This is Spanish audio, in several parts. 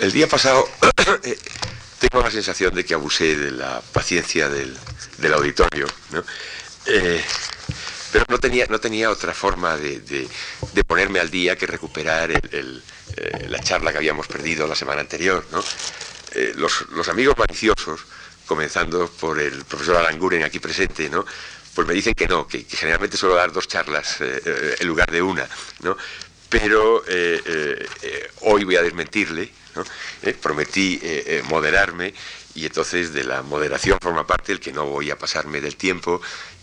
El día pasado eh, tengo la sensación de que abusé de la paciencia del, auditorio, ¿no? Eh, pero no tenía, no tenía otra forma de, ponerme al día que recuperar eh, la charla que habíamos perdido la semana anterior. ¿no? los, amigos maliciosos, comenzando por el profesor Aranguren aquí presente, ¿no? pues me dicen que no, que, generalmente suelo dar dos charlas en lugar de una. ¿no? Pero hoy voy a desmentirle eh, prometí eh, eh, moderarme y entonces de la moderación forma parte el que no voy a pasarme del tiempo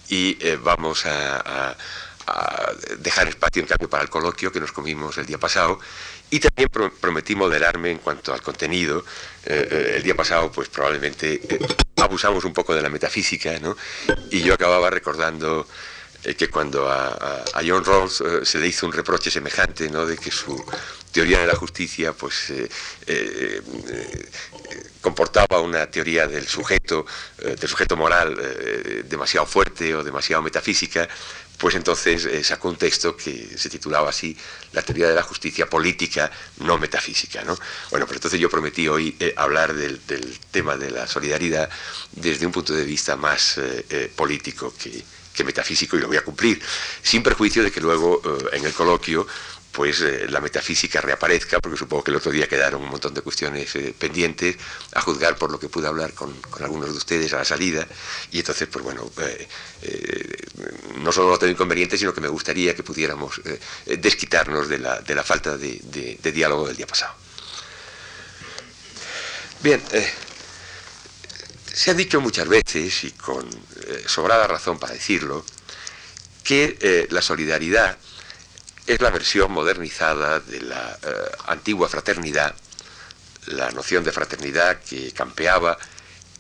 y vamos a, dejar espacio en cambio para el coloquio que nos comimos el día pasado y también prometí moderarme en cuanto al contenido. el día pasado pues probablemente abusamos un poco de la metafísica ¿no? y yo acababa recordando que cuando a, John Rawls se le hizo un reproche semejante, ¿no? de que su teoría de la justicia pues eh, eh, eh, comportaba una teoría del sujeto, del sujeto moral demasiado fuerte o demasiado metafísica, pues entonces sacó un texto que se titulaba así, La teoría de la justicia política, no metafísica. ¿no? Bueno, pues entonces yo prometí hoy hablar del, tema de la solidaridad desde un punto de vista más político que, que, metafísico y lo voy a cumplir, sin perjuicio de que luego en el coloquio pues eh, la metafísica reaparezca, porque supongo que el otro día quedaron un montón de cuestiones eh, pendientes, a juzgar por lo que pude hablar con, algunos de ustedes a la salida, y entonces, pues bueno, eh, no solo no tengo inconveniente, sino que me gustaría que pudiéramos desquitarnos de la, de la falta de, diálogo del día pasado. Bien, se ha dicho muchas veces, y con sobrada razón para decirlo, que la solidaridad es la versión modernizada de la eh, antigua fraternidad, la noción de fraternidad que campeaba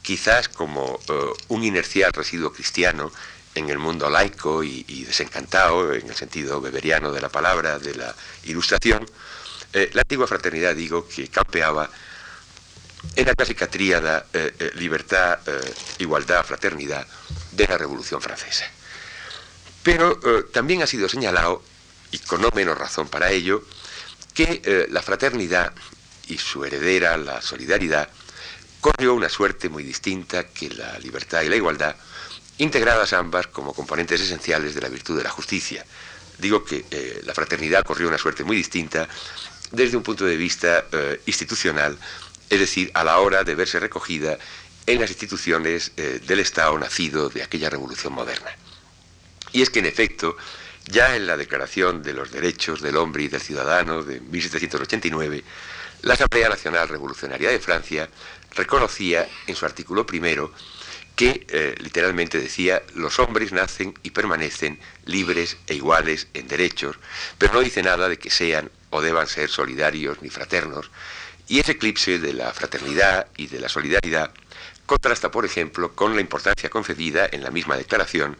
quizás como eh, un inercial residuo cristiano en el mundo laico y, desencantado, en el sentido beberiano de la palabra, de la ilustración, eh, la antigua fraternidad, digo, que campeaba en la clásica tríada libertad, igualdad, fraternidad de la Revolución Francesa. Pero también ha sido señalado y con no menos razón para ello, que eh, la fraternidad y su heredera, la solidaridad, corrió una suerte muy distinta que la libertad y la igualdad, integradas ambas como componentes esenciales de la virtud de la justicia. Digo que eh, la fraternidad corrió una suerte muy distinta desde un punto de vista eh, institucional, es decir, a la hora de verse recogida en las instituciones del Estado nacido de aquella revolución moderna. Y es que, en efecto, ya en la Declaración de los Derechos del Hombre y del Ciudadano de 1789, la Asamblea Nacional Revolucionaria de Francia reconocía en su artículo primero que eh, literalmente decía los hombres nacen y permanecen libres e iguales en derechos, pero no dice nada de que sean o deban ser solidarios ni fraternos, y ese eclipse de la fraternidad y de la solidaridad contrasta, por ejemplo, con la importancia concedida en la misma declaración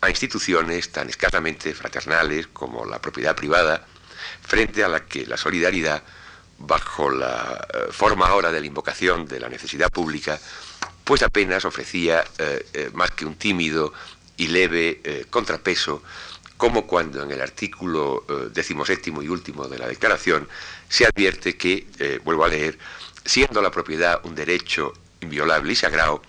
a instituciones tan escasamente fraternales como la propiedad privada, frente a la que la solidaridad, bajo la eh, forma ahora de la invocación de la necesidad pública, pues apenas ofrecía eh, eh, más que un tímido y leve contrapeso, como cuando en el artículo decimoséptimo y último de la declaración se advierte que, vuelvo a leer, siendo la propiedad un derecho inviolable y sagrado,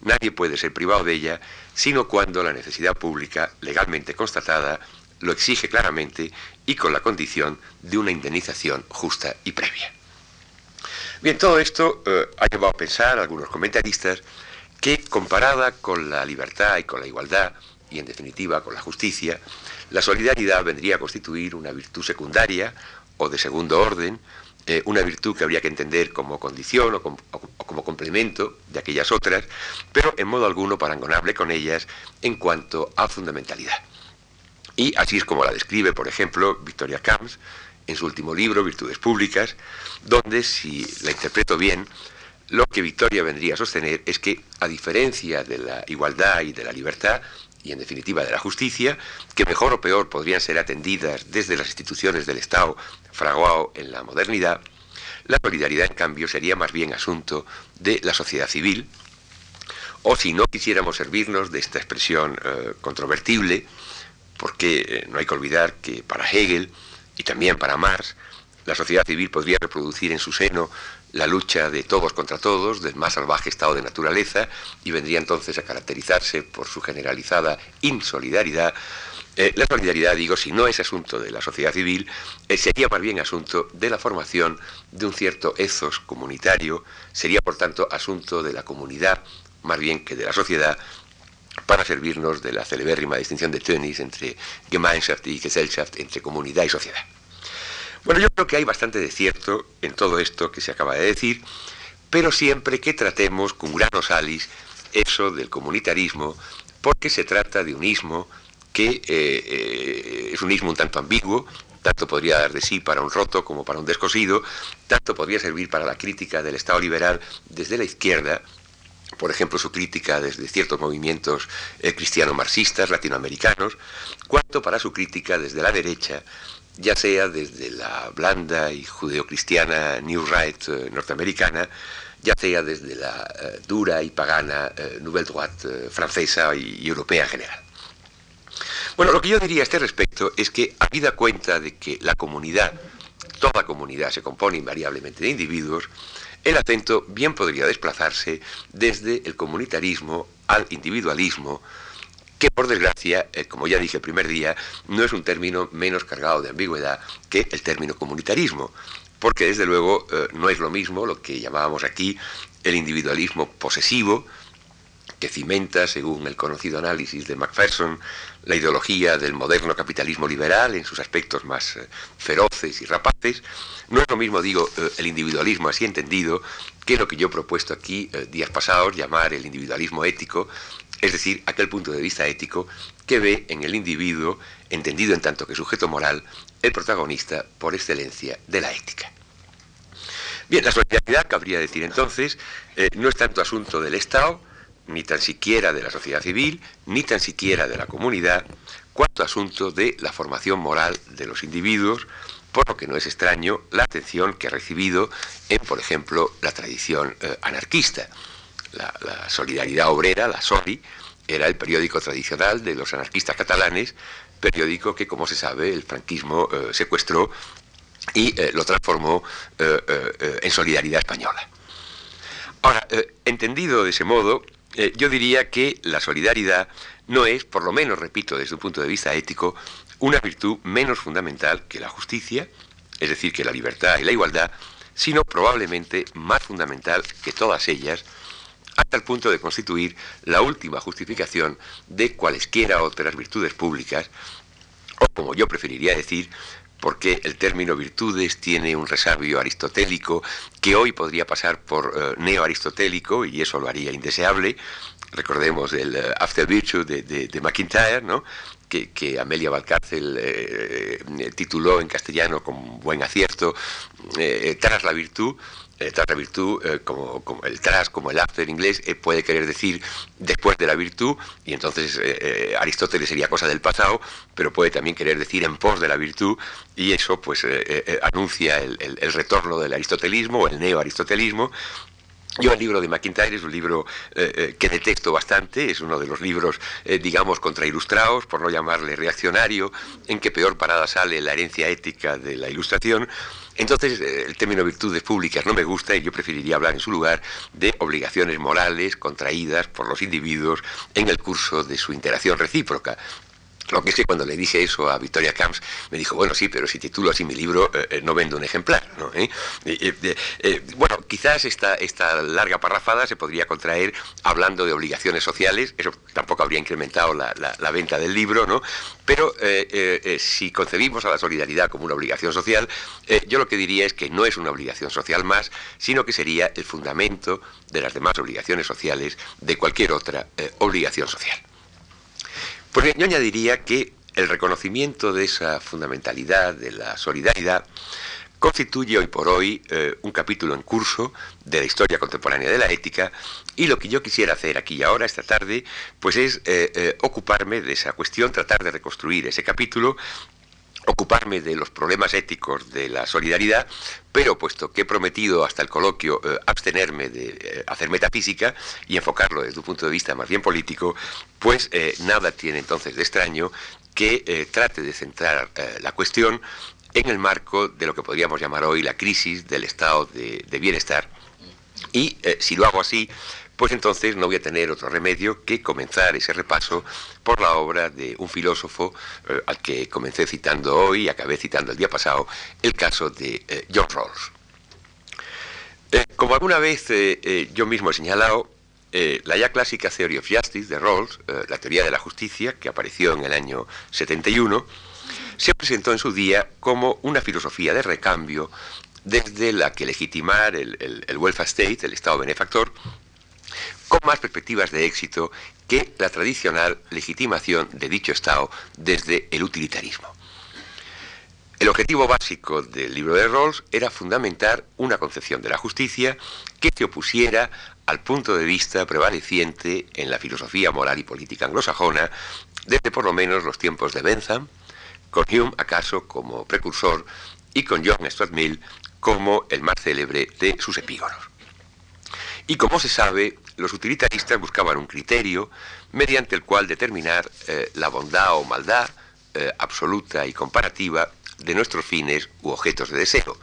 nadie puede ser privado de ella sino cuando la necesidad pública, legalmente constatada, lo exige claramente y con la condición de una indemnización justa y previa. Bien, todo esto eh, ha llevado a pensar algunos comentaristas que comparada con la libertad y con la igualdad, y en definitiva con la justicia, la solidaridad vendría a constituir una virtud secundaria o de segundo orden, eh, una virtud que habría que entender como condición o, como complemento de aquellas otras, pero en modo alguno parangonable con ellas en cuanto a fundamentalidad. Y así es como la describe, por ejemplo, Victoria Camps en su último libro, Virtudes Públicas, donde, si la interpreto bien, lo que Victoria vendría a sostener es que, a diferencia de la igualdad y de la libertad, y en definitiva de la justicia, que mejor o peor podrían ser atendidas desde las instituciones del Estado fraguado en la modernidad, la solidaridad en cambio sería más bien asunto de la sociedad civil, o si no quisiéramos servirnos de esta expresión eh, controvertible, porque eh, no hay que olvidar que para Hegel y también para Marx, la sociedad civil podría reproducir en su seno la lucha de todos contra todos, del más salvaje estado de naturaleza, y vendría entonces a caracterizarse por su generalizada insolidaridad. Eh, la solidaridad, digo, si no es asunto de la sociedad civil, eh, sería más bien asunto de la formación de un cierto ethos comunitario, sería por tanto asunto de la comunidad más bien que de la sociedad, para servirnos de la celebérrima distinción de Tönnies entre Gemeinschaft y Gesellschaft, entre comunidad y sociedad. Bueno, yo creo que hay bastante de cierto en todo esto que se acaba de decir, pero siempre que tratemos con granos salis eso del comunitarismo, porque se trata de un ismo que eh, eh, es un ismo un tanto ambiguo, tanto podría dar de sí para un roto como para un descosido, tanto podría servir para la crítica del Estado liberal desde la izquierda, por ejemplo, su crítica desde ciertos movimientos eh, cristiano-marxistas latinoamericanos, cuanto para su crítica desde la derecha, ya sea desde la blanda y judeocristiana New Right eh, norteamericana, ya sea desde la eh, dura y pagana Nouvelle Droite francesa y, europea en general. Bueno, lo que yo diría a este respecto es que, habida cuenta de que la comunidad, toda comunidad se compone invariablemente de individuos, el acento bien podría desplazarse desde el comunitarismo al individualismo, que por desgracia, eh, como ya dije el primer día, no es un término menos cargado de ambigüedad que el término comunitarismo, porque desde luego eh, no es lo mismo lo que llamábamos aquí el individualismo posesivo, que cimenta, según el conocido análisis de Macpherson, la ideología del moderno capitalismo liberal en sus aspectos más eh, feroces y rapaces. No es lo mismo, digo, el individualismo así entendido, que lo que yo he propuesto aquí días pasados llamar el individualismo ético, es decir, aquel punto de vista ético que ve en el individuo, entendido en tanto que sujeto moral, el protagonista por excelencia de la ética. Bien, la solidaridad, cabría decir entonces, no es tanto asunto del Estado, ni tan siquiera de la sociedad civil, ni tan siquiera de la comunidad, cuanto asunto de la formación moral de los individuos, por lo que no es extraño la atención que ha recibido en, por ejemplo, la tradición eh, anarquista. La, Solidaridad Obrera, la SORI, era el periódico tradicional de los anarquistas catalanes, periódico que, como se sabe, el franquismo eh, secuestró y eh, lo transformó en Solidaridad Española. Ahora, entendido de ese modo, eh, yo diría que la solidaridad no es, por lo menos, repito, desde un punto de vista ético, una virtud menos fundamental que la justicia, es decir, que la libertad y la igualdad, sino probablemente más fundamental que todas ellas, hasta el punto de constituir la última justificación de cualesquiera otras virtudes públicas, o como yo preferiría decir, porque el término virtudes tiene un resabio aristotélico que hoy podría pasar por eh, neo-aristotélico y eso lo haría indeseable. Recordemos el eh, After Virtue de, de, McIntyre, ¿no? Que, Amelia Valcárcel eh, tituló en castellano con buen acierto, Tras la virtud, eh, tras la virtud, eh, como, el tras, como el after en inglés, eh, puede querer decir después de la virtud, y entonces Aristóteles sería cosa del pasado, pero puede también querer decir en pos de la virtud, y eso pues anuncia el, el, retorno del aristotelismo o el neo-aristotelismo, yo el libro de McIntyre es un libro eh, eh, que detesto bastante, es uno de los libros, eh, digamos, contrailustrados, por no llamarle reaccionario, en que peor parada sale la herencia ética de la ilustración. Entonces, el término virtudes públicas no me gusta y yo preferiría hablar en su lugar de obligaciones morales contraídas por los individuos en el curso de su interacción recíproca. Lo que es que cuando le dije eso a Victoria Camps, me dijo, bueno, sí, pero si titulo así mi libro, eh, eh, no vendo un ejemplar. ¿no? ¿Eh? bueno, quizás esta, larga parrafada se podría contraer hablando de obligaciones sociales, eso tampoco habría incrementado la, la, venta del libro, ¿no? Pero si concebimos a la solidaridad como una obligación social, yo lo que diría es que no es una obligación social más, sino que sería el fundamento de las demás obligaciones sociales de cualquier otra obligación social. Porque yo añadiría que el reconocimiento de esa fundamentalidad, de la solidaridad, constituye hoy por hoy eh, un capítulo en curso de la historia contemporánea de la ética y lo que yo quisiera hacer aquí y ahora, esta tarde, pues es eh, eh, ocuparme de esa cuestión, tratar de reconstruir ese capítulo ocuparme de los problemas éticos de la solidaridad, pero puesto que he prometido hasta el coloquio eh, abstenerme de eh, hacer metafísica y enfocarlo desde un punto de vista más bien político, pues eh, nada tiene entonces de extraño que trate de centrar la cuestión en el marco de lo que podríamos llamar hoy la crisis del estado de, bienestar. Y si lo hago así, pues entonces no voy a tener otro remedio que comenzar ese repaso por la obra de un filósofo eh, al que comencé citando hoy y acabé citando el día pasado, el caso de eh, John Rawls. Eh, como alguna vez yo mismo he señalado, la ya clásica Theory of Justice de Rawls, la teoría de la justicia, que apareció en el año 71, se presentó en su día como una filosofía de recambio desde la que legitimar el, el welfare state, el Estado benefactor, con más perspectivas de éxito que la tradicional legitimación de dicho Estado desde el utilitarismo. El objetivo básico del libro de Rawls era fundamentar una concepción de la justicia que se opusiera al punto de vista prevaleciente en la filosofía moral y política anglosajona desde por lo menos los tiempos de Bentham, con Hume acaso como precursor y con John Stuart Mill como el más célebre de sus epígonos. Y como se sabe, los utilitaristas buscaban un criterio mediante el cual determinar eh, la bondad o maldad eh, absoluta y comparativa de nuestros fines u objetos de deseo,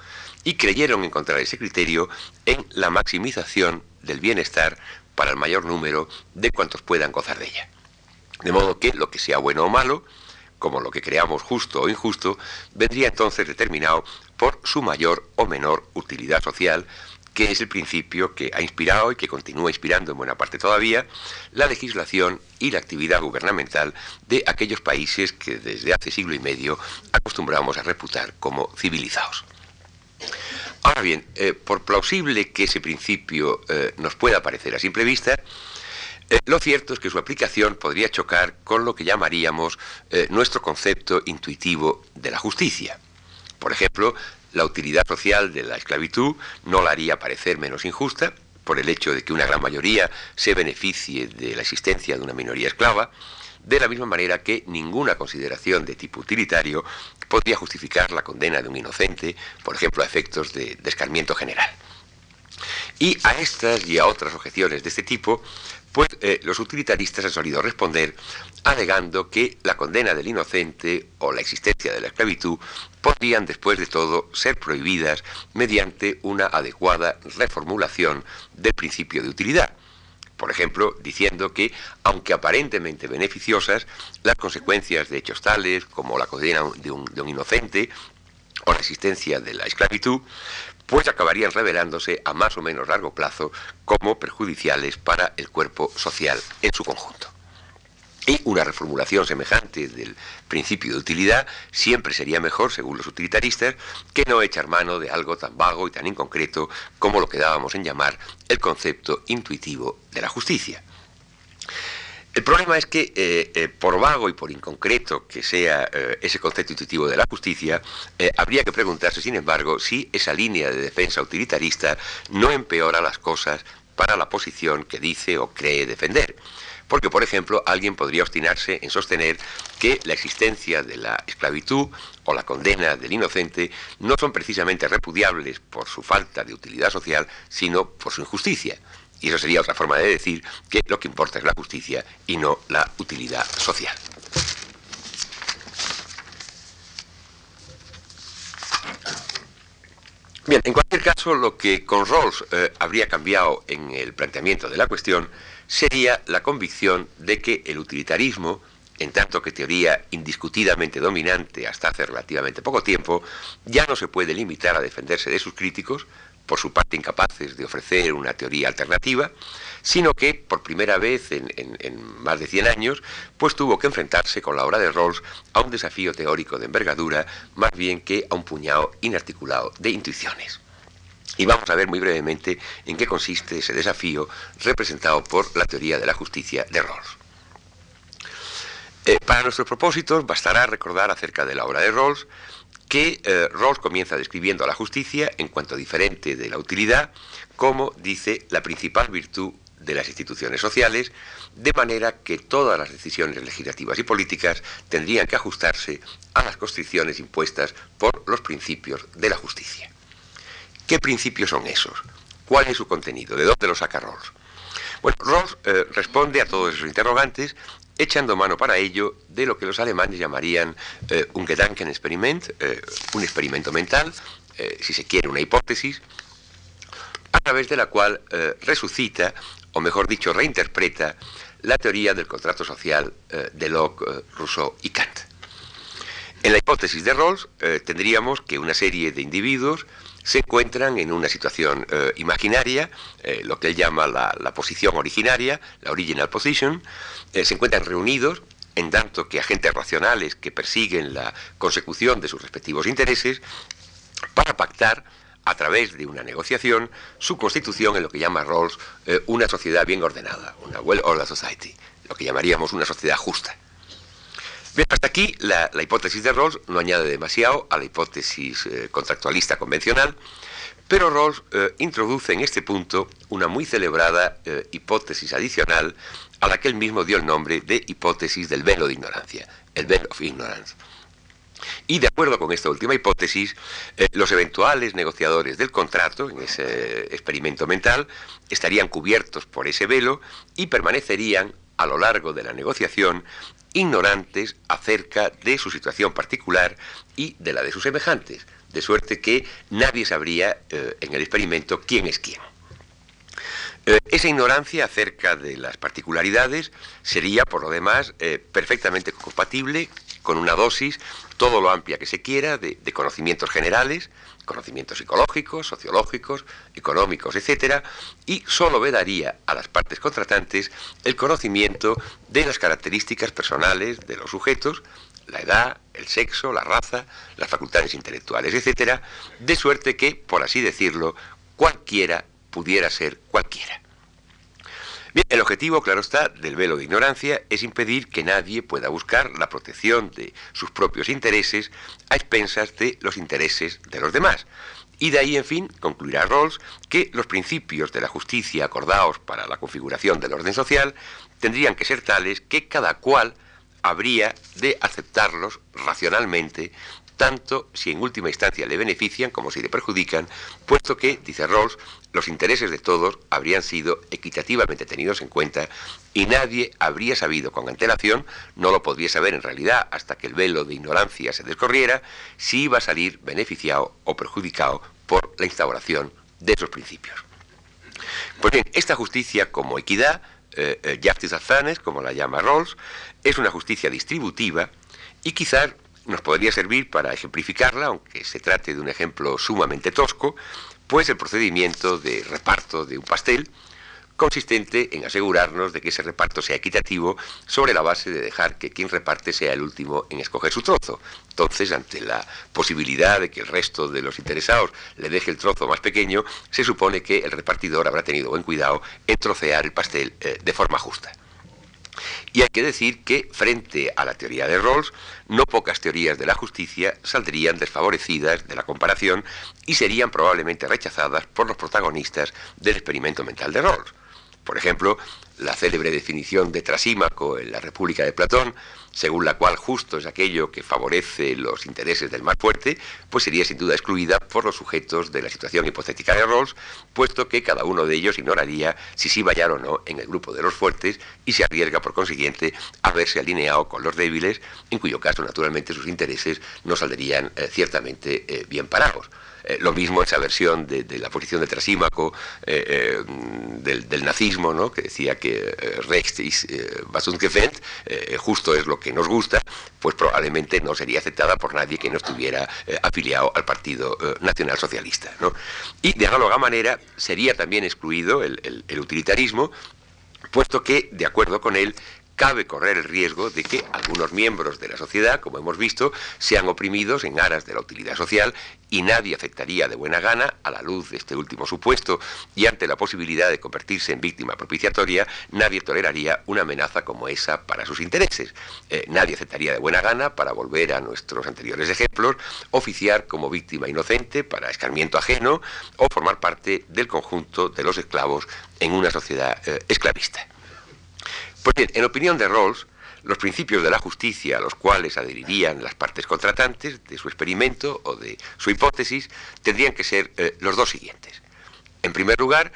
y creyeron encontrar ese criterio en la maximización del bienestar para el mayor número de cuantos puedan gozar de ella. De modo que lo que sea bueno o malo, como lo que creamos justo o injusto, vendría entonces determinado por su mayor o menor utilidad social, que es el principio que ha inspirado y que continúa inspirando en buena parte todavía la legislación y la actividad gubernamental de aquellos países que desde hace siglo y medio acostumbramos a reputar como civilizados. Ahora bien, eh, por plausible que ese principio eh, nos pueda parecer a simple vista, eh, lo cierto es que su aplicación podría chocar con lo que llamaríamos nuestro concepto intuitivo de la justicia. Por ejemplo, la utilidad social de la esclavitud no la haría parecer menos injusta por el hecho de que una gran mayoría se beneficie de la existencia de una minoría esclava, de la misma manera que ninguna consideración de tipo utilitario podría justificar la condena de un inocente, por ejemplo, a efectos de descarmiento general. Y a estas y a otras objeciones de este tipo, pues eh, los utilitaristas han solido responder alegando que la condena del inocente o la existencia de la esclavitud podrían, después de todo, ser prohibidas mediante una adecuada reformulación del principio de utilidad. Por ejemplo, diciendo que, aunque aparentemente beneficiosas, las consecuencias de hechos tales como la condena de un, de un inocente o la existencia de la esclavitud, pues acabarían revelándose a más o menos largo plazo como perjudiciales para el cuerpo social en su conjunto. Y una reformulación semejante del principio de utilidad siempre sería mejor, según los utilitaristas, que no echar mano de algo tan vago y tan inconcreto como lo que dábamos en llamar el concepto intuitivo de la justicia. El problema es que, eh, eh, por vago y por inconcreto que sea eh, ese concepto intuitivo de la justicia, habría que preguntarse, sin embargo, si esa línea de defensa utilitarista no empeora las cosas para la posición que dice o cree defender. Porque, por ejemplo, alguien podría obstinarse en sostener que la existencia de la esclavitud o la condena del inocente no son precisamente repudiables por su falta de utilidad social, sino por su injusticia. Y eso sería otra forma de decir que lo que importa es la justicia y no la utilidad social. Bien, en cualquier caso, lo que con Rawls eh, habría cambiado en el planteamiento de la cuestión sería la convicción de que el utilitarismo, en tanto que teoría indiscutidamente dominante hasta hace relativamente poco tiempo, ya no se puede limitar a defenderse de sus críticos, por su parte incapaces de ofrecer una teoría alternativa, sino que por primera vez en, más de 100 años, pues tuvo que enfrentarse con la obra de Rawls a un desafío teórico de envergadura, más bien que a un puñado inarticulado de intuiciones. Y vamos a ver muy brevemente en qué consiste ese desafío representado por la teoría de la justicia de Rawls. Eh, para nuestros propósitos bastará recordar acerca de la obra de Rawls que eh, Rawls comienza describiendo a la justicia en cuanto diferente de la utilidad como, dice, la principal virtud de las instituciones sociales, de manera que todas las decisiones legislativas y políticas tendrían que ajustarse a las constricciones impuestas por los principios de la justicia. ¿Qué principios son esos? ¿Cuál es su contenido? ¿De dónde lo saca Rawls? Bueno, Rawls eh, responde a todos esos interrogantes echando mano para ello de lo que los alemanes llamarían eh, un Gedankenexperiment, eh, un experimento mental, eh, si se quiere, una hipótesis, a través de la cual resucita, o mejor dicho, reinterpreta la teoría del contrato social de Locke, Rousseau y Kant. En la hipótesis de Rawls tendríamos que una serie de individuos se encuentran en una situación eh, imaginaria, eh, lo que él llama la, posición originaria, la original position, eh, se encuentran reunidos en tanto que agentes racionales que persiguen la consecución de sus respectivos intereses para pactar a través de una negociación su constitución en lo que llama Rawls una sociedad bien ordenada, una well-ordered society, lo que llamaríamos una sociedad justa. Bien, hasta aquí la, hipótesis de Rawls no añade demasiado a la hipótesis eh, contractualista convencional, pero Rawls eh, introduce en este punto una muy celebrada eh, hipótesis adicional a la que él mismo dio el nombre de hipótesis del velo de ignorancia, el veil of ignorance. Y de acuerdo con esta última hipótesis, los eventuales negociadores del contrato, en ese experimento mental, estarían cubiertos por ese velo y permanecerían a lo largo de la negociación ignorantes acerca de su situación particular y de la de sus semejantes, de suerte que nadie sabría eh, en el experimento quién es quién. Eh, esa ignorancia acerca de las particularidades sería, por lo demás, eh, perfectamente compatible con una dosis todo lo amplia que se quiera de conocimientos generales, conocimientos psicológicos, sociológicos, económicos, etcétera, y solo vedaría a las partes contratantes el conocimiento de las características personales de los sujetos, la edad, el sexo, la raza, las facultades intelectuales, etcétera, de suerte que, por así decirlo, cualquiera pudiera ser cualquiera. Bien, el objetivo, claro está, del velo de ignorancia es impedir que nadie pueda buscar la protección de sus propios intereses a expensas de los intereses de los demás. Y de ahí, en fin, concluirá Rawls que los principios de la justicia acordados para la configuración del orden social tendrían que ser tales que cada cual habría de aceptarlos racionalmente tanto si en última instancia le benefician como si le perjudican, puesto que, dice Rawls, los intereses de todos habrían sido equitativamente tenidos en cuenta y nadie habría sabido con antelación, no lo podría saber en realidad hasta que el velo de ignorancia se descorriera, si iba a salir beneficiado o perjudicado por la instauración de esos principios. Pues bien, esta justicia como equidad, eh, eh, justice como la llama Rawls, es una justicia distributiva y quizás nos podría servir para ejemplificarla, aunque se trate de un ejemplo sumamente tosco, pues el procedimiento de reparto de un pastel, consistente en asegurarnos de que ese reparto sea equitativo sobre la base de dejar que quien reparte sea el último en escoger su trozo. Entonces, ante la posibilidad de que el resto de los interesados le deje el trozo más pequeño, se supone que el repartidor habrá tenido buen cuidado en trocear el pastel eh, de forma justa. Y hay que decir que, frente a la teoría de Rawls, no pocas teorías de la justicia saldrían desfavorecidas de la comparación y serían probablemente rechazadas por los protagonistas del experimento mental de Rawls. Por ejemplo, la célebre definición de Trasímaco en la República de Platón, según la cual justo es aquello que favorece los intereses del más fuerte, pues sería sin duda excluida por los sujetos de la situación hipotética de Rawls, puesto que cada uno de ellos ignoraría si sí vayar o no en el grupo de los fuertes y se arriesga por consiguiente a verse alineado con los débiles, en cuyo caso naturalmente sus intereses no saldrían eh, ciertamente eh, bien parados. Eh, lo mismo esa versión de, la posición de Trasímaco eh, eh, del, nazismo, ¿no? que decía que Recht ist justo es lo que nos gusta, pues probablemente no sería aceptada por nadie que no estuviera afiliado al Partido Nacional Socialista. Y de análoga manera sería también excluido el utilitarismo, puesto que, de acuerdo con él, cabe correr el riesgo de que algunos miembros de la sociedad, como hemos visto, sean oprimidos en aras de la utilidad social y nadie aceptaría de buena gana, a la luz de este último supuesto y ante la posibilidad de convertirse en víctima propiciatoria, nadie toleraría una amenaza como esa para sus intereses. Eh, nadie aceptaría de buena gana, para volver a nuestros anteriores ejemplos, oficiar como víctima inocente para escarmiento ajeno o formar parte del conjunto de los esclavos en una sociedad eh, esclavista. Pues bien, en opinión de Rawls, los principios de la justicia a los cuales adherirían las partes contratantes de su experimento o de su hipótesis tendrían que ser eh, los dos siguientes. En primer lugar,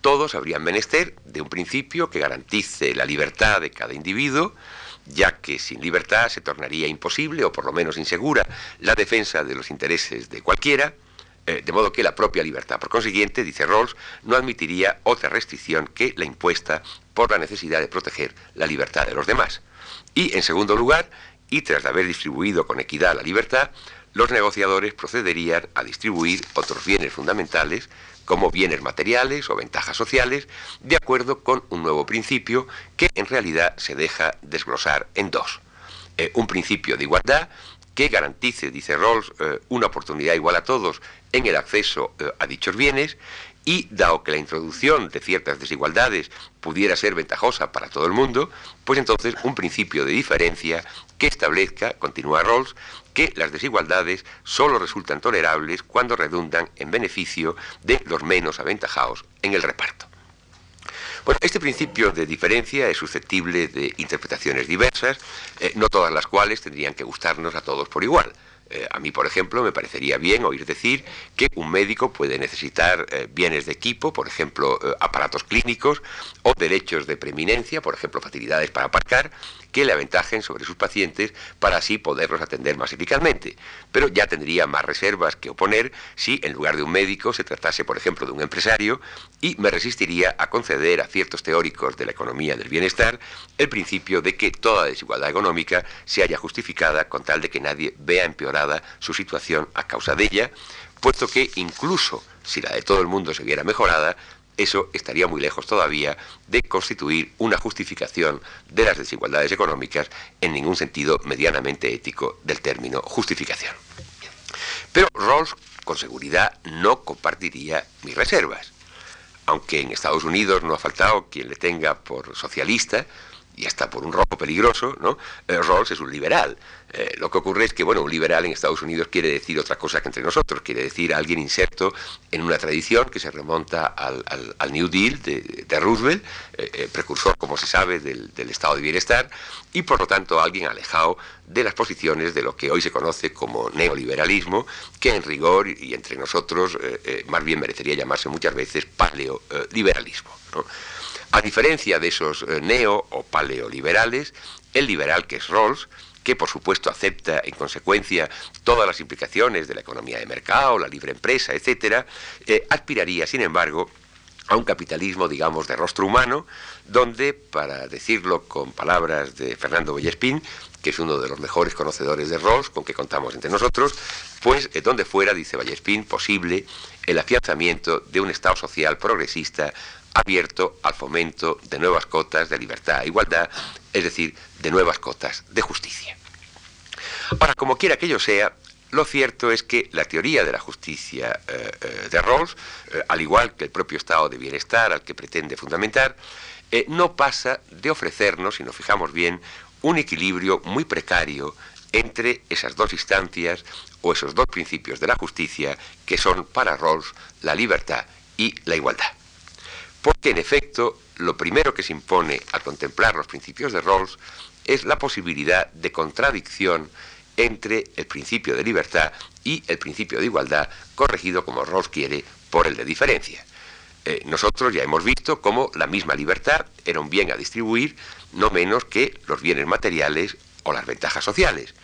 todos habrían menester de un principio que garantice la libertad de cada individuo ya que sin libertad se tornaría imposible, o por lo menos insegura, la defensa de los intereses de cualquiera, eh, de modo que la propia libertad, por consiguiente, dice Rawls, no admitiría otra restricción que la impuesta por la necesidad de proteger la libertad de los demás. Y, en segundo lugar, y tras haber distribuido con equidad la libertad, los negociadores procederían a distribuir otros bienes fundamentales como bienes materiales o ventajas sociales, de acuerdo con un nuevo principio que en realidad se deja desglosar en dos. Eh, un principio de igualdad que garantice, dice Rawls, eh, una oportunidad igual a todos en el acceso eh, a dichos bienes y dado que la introducción de ciertas desigualdades pudiera ser ventajosa para todo el mundo, pues entonces un principio de diferencia que establezca, continúa Rawls, que las desigualdades solo resultan tolerables cuando redundan en beneficio de los menos aventajados en el reparto. Bueno, este principio de diferencia es susceptible de interpretaciones diversas, eh, no todas las cuales tendrían que gustarnos a todos por igual. Eh, a mí, por ejemplo, me parecería bien oír decir que un médico puede necesitar eh, bienes de equipo, por ejemplo, aparatos clínicos, o derechos de preeminencia, por ejemplo, facilidades para aparcar, que le aventajen sobre sus pacientes para así poderlos atender más eficazmente. Pero ya tendría más reservas que oponer si en lugar de un médico se tratase, por ejemplo, de un empresario y me resistiría a conceder a ciertos teóricos de la economía del bienestar el principio de que toda desigualdad económica se haya justificada con tal de que nadie vea empeorada su situación a causa de ella, puesto que incluso si la de todo el mundo se viera mejorada, eso estaría muy lejos todavía de constituir una justificación de las desigualdades económicas en ningún sentido medianamente ético del término justificación. Pero Rawls con seguridad no compartiría mis reservas. Aunque en Estados Unidos no ha faltado quien le tenga por socialista, y hasta por un rojo peligroso, ¿no? Eh, Rawls es un liberal. Eh, lo que ocurre es que, bueno, un liberal en Estados Unidos quiere decir otra cosa que entre nosotros, quiere decir alguien inserto en una tradición que se remonta al, New Deal de, Roosevelt, eh, precursor, como se sabe, del, estado de bienestar, y por lo tanto alguien alejado de las posiciones de lo que hoy se conoce como neoliberalismo, que en rigor y entre nosotros más bien merecería llamarse muchas veces paleoliberalismo. ¿no? A diferencia de esos eh, neo o paleoliberales, el liberal que es Rawls, que por supuesto acepta en consecuencia todas las implicaciones de la economía de mercado, la libre empresa, etc., eh, aspiraría, sin embargo, a un capitalismo, digamos, de rostro humano, donde, para decirlo con palabras de Fernando Bellespín, que es uno de los mejores conocedores de Rawls, con que contamos entre nosotros, pues eh, donde fuera, dice Vallespín, posible el afianzamiento de un Estado social progresista abierto al fomento de nuevas cotas de libertad e igualdad, es decir, de nuevas cotas de justicia. Ahora, como quiera que ello sea, lo cierto es que la teoría de la justicia eh, eh, de Rawls, eh, al igual que el propio estado de bienestar al que pretende fundamentar, no pasa de ofrecernos, si nos fijamos bien, un equilibrio muy precario entre esas dos instancias o esos dos principios de la justicia que son para Rawls la libertad y la igualdad. Porque en efecto, lo primero que se impone al contemplar los principios de Rawls es la posibilidad de contradicción entre el principio de libertad y el principio de igualdad, corregido como Rawls quiere por el de diferencia. Eh, nosotros ya hemos visto cómo la misma libertad era un bien a distribuir, no menos que los bienes materiales o las ventajas sociales.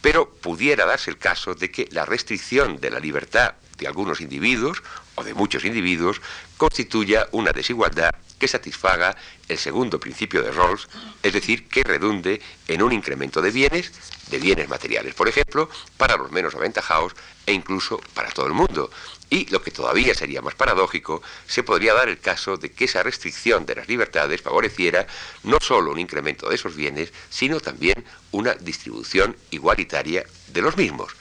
Pero pudiera darse el caso de que la restricción de la libertad de algunos individuos de muchos individuos constituya una desigualdad que satisfaga el segundo principio de Rawls, es decir, que redunde en un incremento de bienes, de bienes materiales, por ejemplo, para los menos aventajados e incluso para todo el mundo. Y lo que todavía sería más paradójico, se podría dar el caso de que esa restricción de las libertades favoreciera no solo un incremento de esos bienes, sino también una distribución igualitaria de los mismos.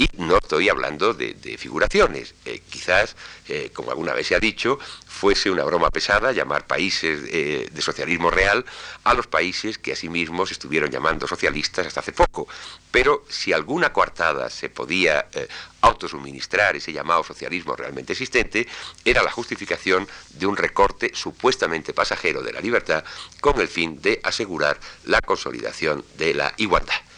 Y no estoy hablando de, figuraciones. Eh, quizás, eh, como alguna vez se ha dicho, fuese una broma pesada llamar países eh, de socialismo real a los países que asimismo se estuvieron llamando socialistas hasta hace poco. Pero si alguna coartada se podía autosuministrar ese llamado socialismo realmente existente, era la justificación de un recorte supuestamente pasajero de la libertad con el fin de asegurar la consolidación de la igualdad.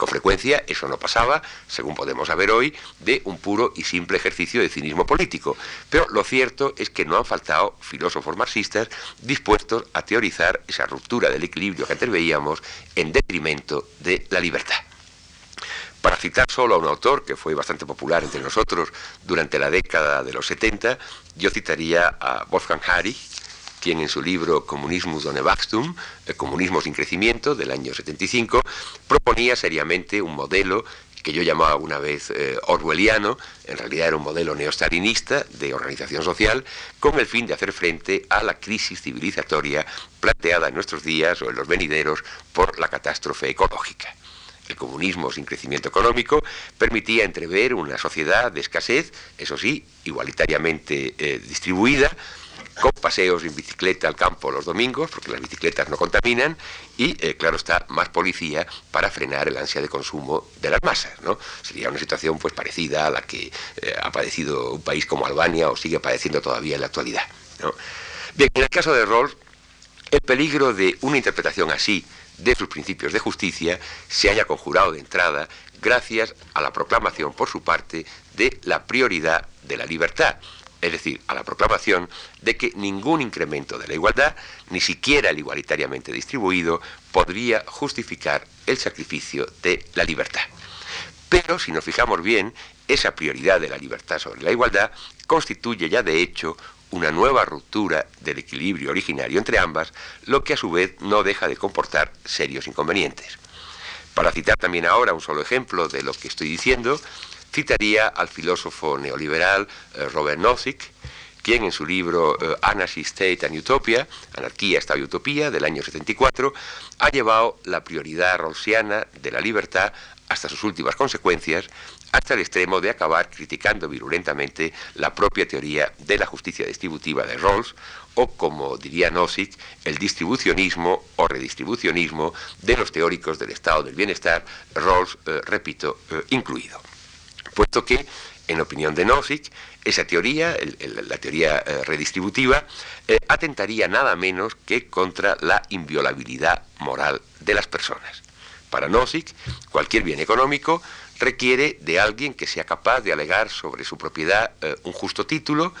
Con frecuencia eso no pasaba, según podemos saber hoy, de un puro y simple ejercicio de cinismo político. Pero lo cierto es que no han faltado filósofos marxistas dispuestos a teorizar esa ruptura del equilibrio que antes en detrimento de la libertad. Para citar solo a un autor que fue bastante popular entre nosotros durante la década de los 70, yo citaría a Wolfgang Harry, quien en su libro Comunismus ohne Wachstum, el Comunismo sin crecimiento, del año 75, proponía seriamente un modelo que yo llamaba una vez eh, orwelliano, en realidad era un modelo neostalinista de organización social, con el fin de hacer frente a la crisis civilizatoria planteada en nuestros días o en los venideros por la catástrofe ecológica. El comunismo sin crecimiento económico permitía entrever una sociedad de escasez, eso sí, igualitariamente eh, distribuida, con paseos en bicicleta al campo los domingos, porque las bicicletas no contaminan, y eh, claro está, más policía para frenar el ansia de consumo de las masas. Sería una situación pues parecida a la que eh, ha padecido un país como Albania o sigue padeciendo todavía en la actualidad. Bien, en el caso de Rawls, el peligro de una interpretación así de sus principios de justicia se haya conjurado de entrada gracias a la proclamación por su parte de la prioridad de la libertad, es decir, a la proclamación de que ningún incremento de la igualdad, ni siquiera el igualitariamente distribuido, podría justificar el sacrificio de la libertad. Pero si nos fijamos bien, esa prioridad de la libertad sobre la igualdad constituye ya de hecho una nueva ruptura del equilibrio originario entre ambas, lo que a su vez no deja de comportar serios inconvenientes. Para citar también ahora un solo ejemplo de lo que estoy diciendo, citaría al filósofo neoliberal eh, Robert Nozick, quien en su libro eh, Anarchy State and Utopia, Anarquía, Estado y Utopía, del año 74, ha llevado la prioridad rawlsiana de la libertad hasta sus últimas consecuencias, hasta el extremo de acabar criticando virulentamente la propia teoría de la justicia distributiva de Rawls, o como diría Nozick, el distribucionismo o redistribucionismo de los teóricos del estado del bienestar, Rawls, eh, repito, incluido puesto que, en opinión de Nozick, esa teoría, la teoría eh, redistributiva, eh, atentaría nada menos que contra la inviolabilidad moral de las personas. Para Nozick, cualquier bien económico requiere de alguien que sea capaz de alegar sobre su propiedad eh, un justo título,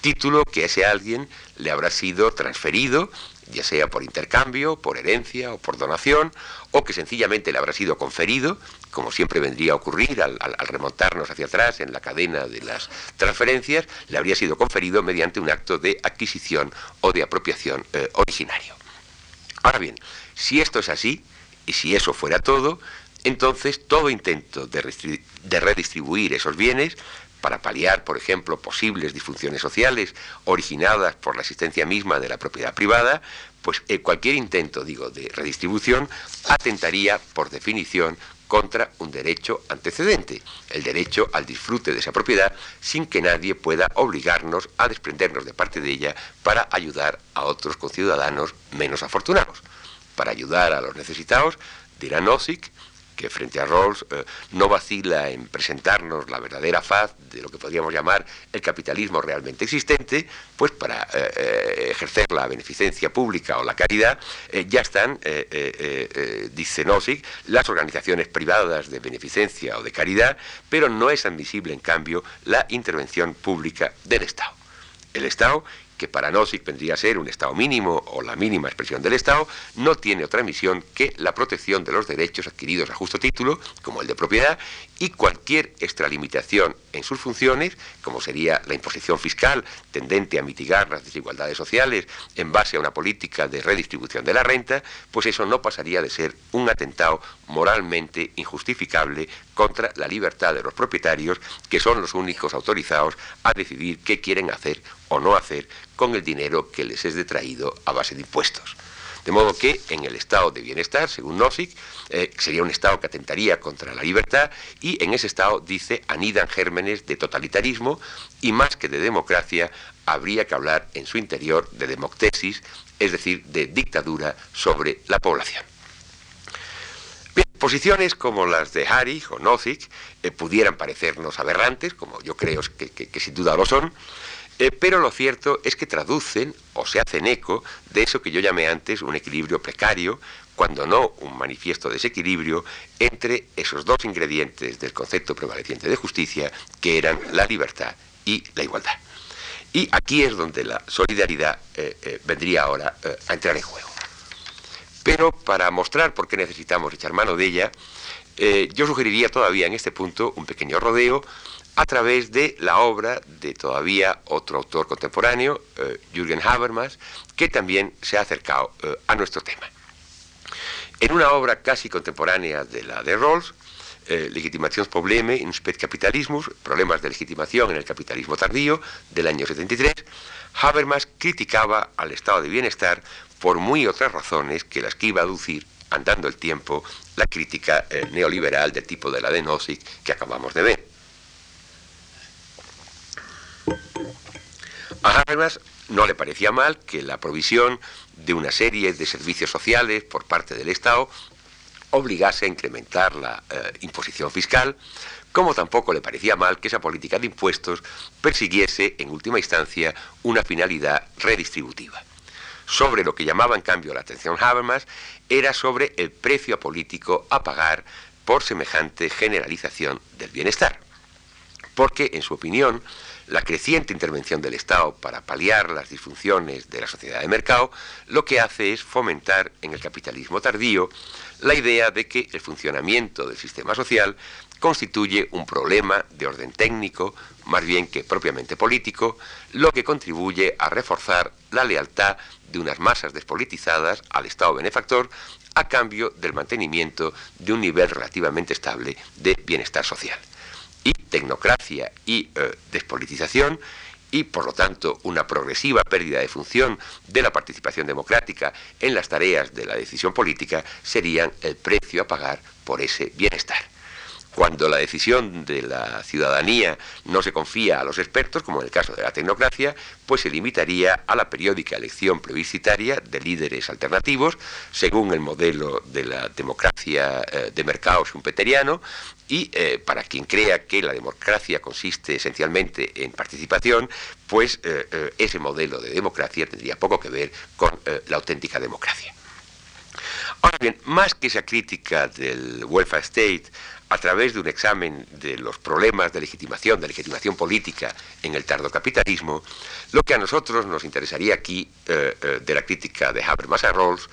título que a ese alguien le habrá sido transferido ya sea por intercambio, por herencia o por donación, o que sencillamente le habrá sido conferido, como siempre vendría a ocurrir al, remontarnos hacia atrás en la cadena de las transferencias, le habría sido conferido mediante un acto de adquisición o de apropiación eh, originario. Ahora bien, si esto es así, y si eso fuera todo, entonces todo intento de redistribuir esos bienes para paliar, por ejemplo, posibles disfunciones sociales originadas por la existencia misma de la propiedad privada, pues eh, cualquier intento, digo, de redistribución atentaría, por definición, contra un derecho antecedente, el derecho al disfrute de esa propiedad, sin que nadie pueda obligarnos a desprendernos de parte de ella para ayudar a otros conciudadanos menos afortunados. Para ayudar a los necesitados, dirá Nozick, que frente a Rawls eh, no vacila en presentarnos la verdadera faz de lo que podríamos llamar el capitalismo realmente existente, pues para eh, eh, ejercer la beneficencia pública o la caridad, ya están, dice Nozick, las organizaciones privadas de beneficencia o de caridad, pero no es admisible, en cambio, la intervención pública del Estado. El Estado que para Nozick vendría a ser un Estado mínimo o la mínima expresión del Estado, no tiene otra misión que la protección de los derechos adquiridos a justo título, como el de propiedad, y cualquier extralimitación en sus funciones, como sería la imposición fiscal tendente a mitigar las desigualdades sociales en base a una política de redistribución de la renta, pues eso no pasaría de ser un atentado moralmente injustificable contra la libertad de los propietarios, que son los únicos autorizados a decidir qué quieren hacer o no hacer con el dinero que les es detraído a base de impuestos. De modo que en el estado de bienestar, según Nozick, eh, sería un estado que atentaría contra la libertad y en ese estado, dice, anidan gérmenes de totalitarismo y más que de democracia, habría que hablar en su interior de democtesis, es decir, de dictadura sobre la población. posiciones como las de Harry o Nozick eh, pudieran parecernos aberrantes, como yo creo que sin duda lo son, eh, pero lo cierto es que traducen o se hacen eco de eso que yo llamé antes un equilibrio precario, cuando no un manifiesto desequilibrio entre esos dos ingredientes del concepto prevaleciente de justicia, que eran la libertad y la igualdad. Y aquí es donde la solidaridad eh, eh, vendría ahora a entrar en juego. Pero para mostrar por qué necesitamos echar mano de ella, yo sugeriría todavía en este punto un pequeño rodeo a través de la obra de todavía otro autor contemporáneo, Jürgen Habermas, que también se ha acercado a nuestro tema. En una obra casi contemporánea de la de Rawls, eh, Legitimationsprobleme in Spätkapitalismus, problemas de legitimación en el capitalismo tardío, del año 73, Habermas criticaba al estado de bienestar por muy otras razones que las que iba a aducir, andando el tiempo, la crítica eh, neoliberal del tipo de la de Nozick que acabamos de ver. A Habermas no le parecía mal que la provisión de una serie de servicios sociales por parte del Estado obligase a incrementar la eh, imposición fiscal, como tampoco le parecía mal que esa política de impuestos persiguiese, en última instancia, una finalidad redistributiva. Sobre lo que llamaba, en cambio, la atención Habermas era sobre el precio político a pagar por semejante generalización del bienestar. Porque, en su opinión, la creciente intervención del Estado para paliar las disfunciones de la sociedad de mercado lo que hace es fomentar en el capitalismo tardío la idea de que el funcionamiento del sistema social constituye un problema de orden técnico, más bien que propiamente político, lo que contribuye a reforzar la lealtad de unas masas despolitizadas al Estado benefactor a cambio del mantenimiento de un nivel relativamente estable de bienestar social. Y tecnocracia y eh, despolitización y, por lo tanto, una progresiva pérdida de función de la participación democrática en las tareas de la decisión política serían el precio a pagar por ese bienestar. Cuando la decisión de la ciudadanía no se confía a los expertos, como en el caso de la tecnocracia, pues se limitaría a la periódica elección plebiscitaria de líderes alternativos, según el modelo de la democracia eh, de mercado schumpeteriano, y eh, para quien crea que la democracia consiste esencialmente en participación, pues eh, ese modelo de democracia tendría poco que ver con la auténtica democracia. Ahora bien, más que esa crítica del welfare state a través de un examen de los problemas de legitimación, de legitimación política en el tardo capitalismo, lo que a nosotros nos interesaría aquí eh, eh, de la crítica de Habermas a Rawls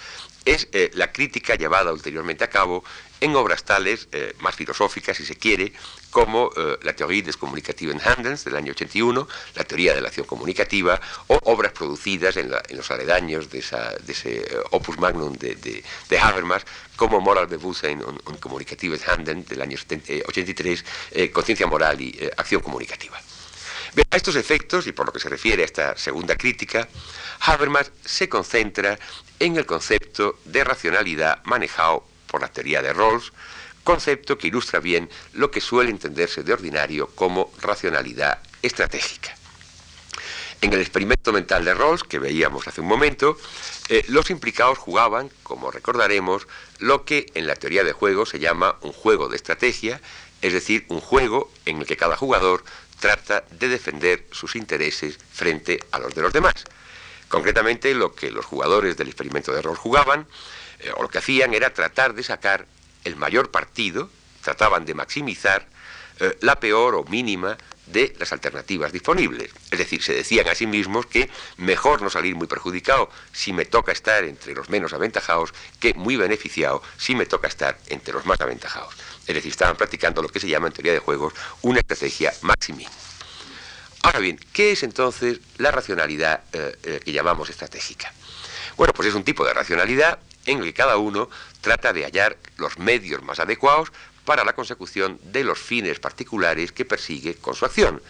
es eh, la crítica llevada ulteriormente a cabo en obras tales, eh, más filosóficas si se quiere, como eh, la teoría des Communicativen Handelns del año 81, la teoría de la acción comunicativa, o obras producidas en, los aledaños de, ese opus magnum de, Habermas, como Moral Bewusstsein und, und Kommunikatives Handeln del año 83, Conciencia Moral y Acción Comunicativa. a estos efectos, y por lo que se refiere a esta segunda crítica, Habermas se concentra en el concepto de racionalidad manejado por la teoría de Rawls, concepto que ilustra bien lo que suele entenderse de ordinario como racionalidad estratégica. En el experimento mental de Rawls, que veíamos hace un momento, eh, los implicados jugaban, como recordaremos, lo que en la teoría de juego se llama un juego de estrategia, es decir, un juego en el que cada jugador trata de defender sus intereses frente a los de los demás. Concretamente, lo que los jugadores del experimento de rol jugaban, eh, lo que hacían era tratar de sacar el mayor partido, trataban de maximizar eh, la peor o mínima de las alternativas disponibles. Es decir, se decían a sí mismos que mejor no salir muy perjudicado si me toca estar entre los menos aventajados que muy beneficiado si me toca estar entre los más aventajados. Es decir, estaban practicando lo que se llama en teoría de juegos una estrategia maximin. Ahora bien, ¿qué es entonces la racionalidad eh, que llamamos estratégica? Bueno, pues es un tipo de racionalidad en el que cada uno trata de hallar los medios más adecuados para la consecución de los fines particulares que persigue con su acción.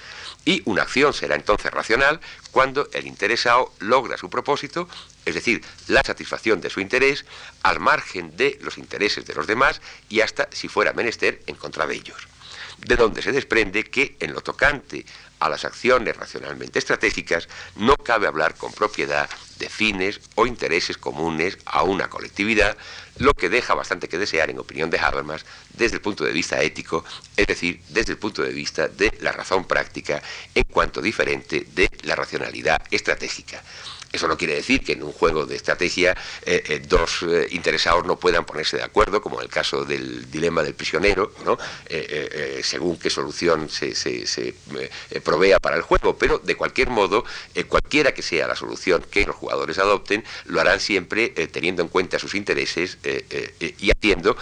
Y una acción será entonces racional cuando el interesado logra su propósito, es decir, la satisfacción de su interés, al margen de los intereses de los demás y hasta, si fuera menester, en contra de ellos. De donde se desprende que en lo tocante a las acciones racionalmente estratégicas, no cabe hablar con propiedad de fines o intereses comunes a una colectividad, lo que deja bastante que desear, en opinión de Habermas, desde el punto de vista ético, es decir, desde el punto de vista de la razón práctica, en cuanto diferente de la racionalidad estratégica. Eso no quiere decir que en un juego de estrategia eh, eh, dos eh, interesados no puedan ponerse de acuerdo, como en el caso del dilema del prisionero, según qué solución se, provea para el juego. Pero de cualquier modo, cualquiera que sea la solución que los jugadores adopten, lo harán siempre teniendo en cuenta sus intereses y haciendo,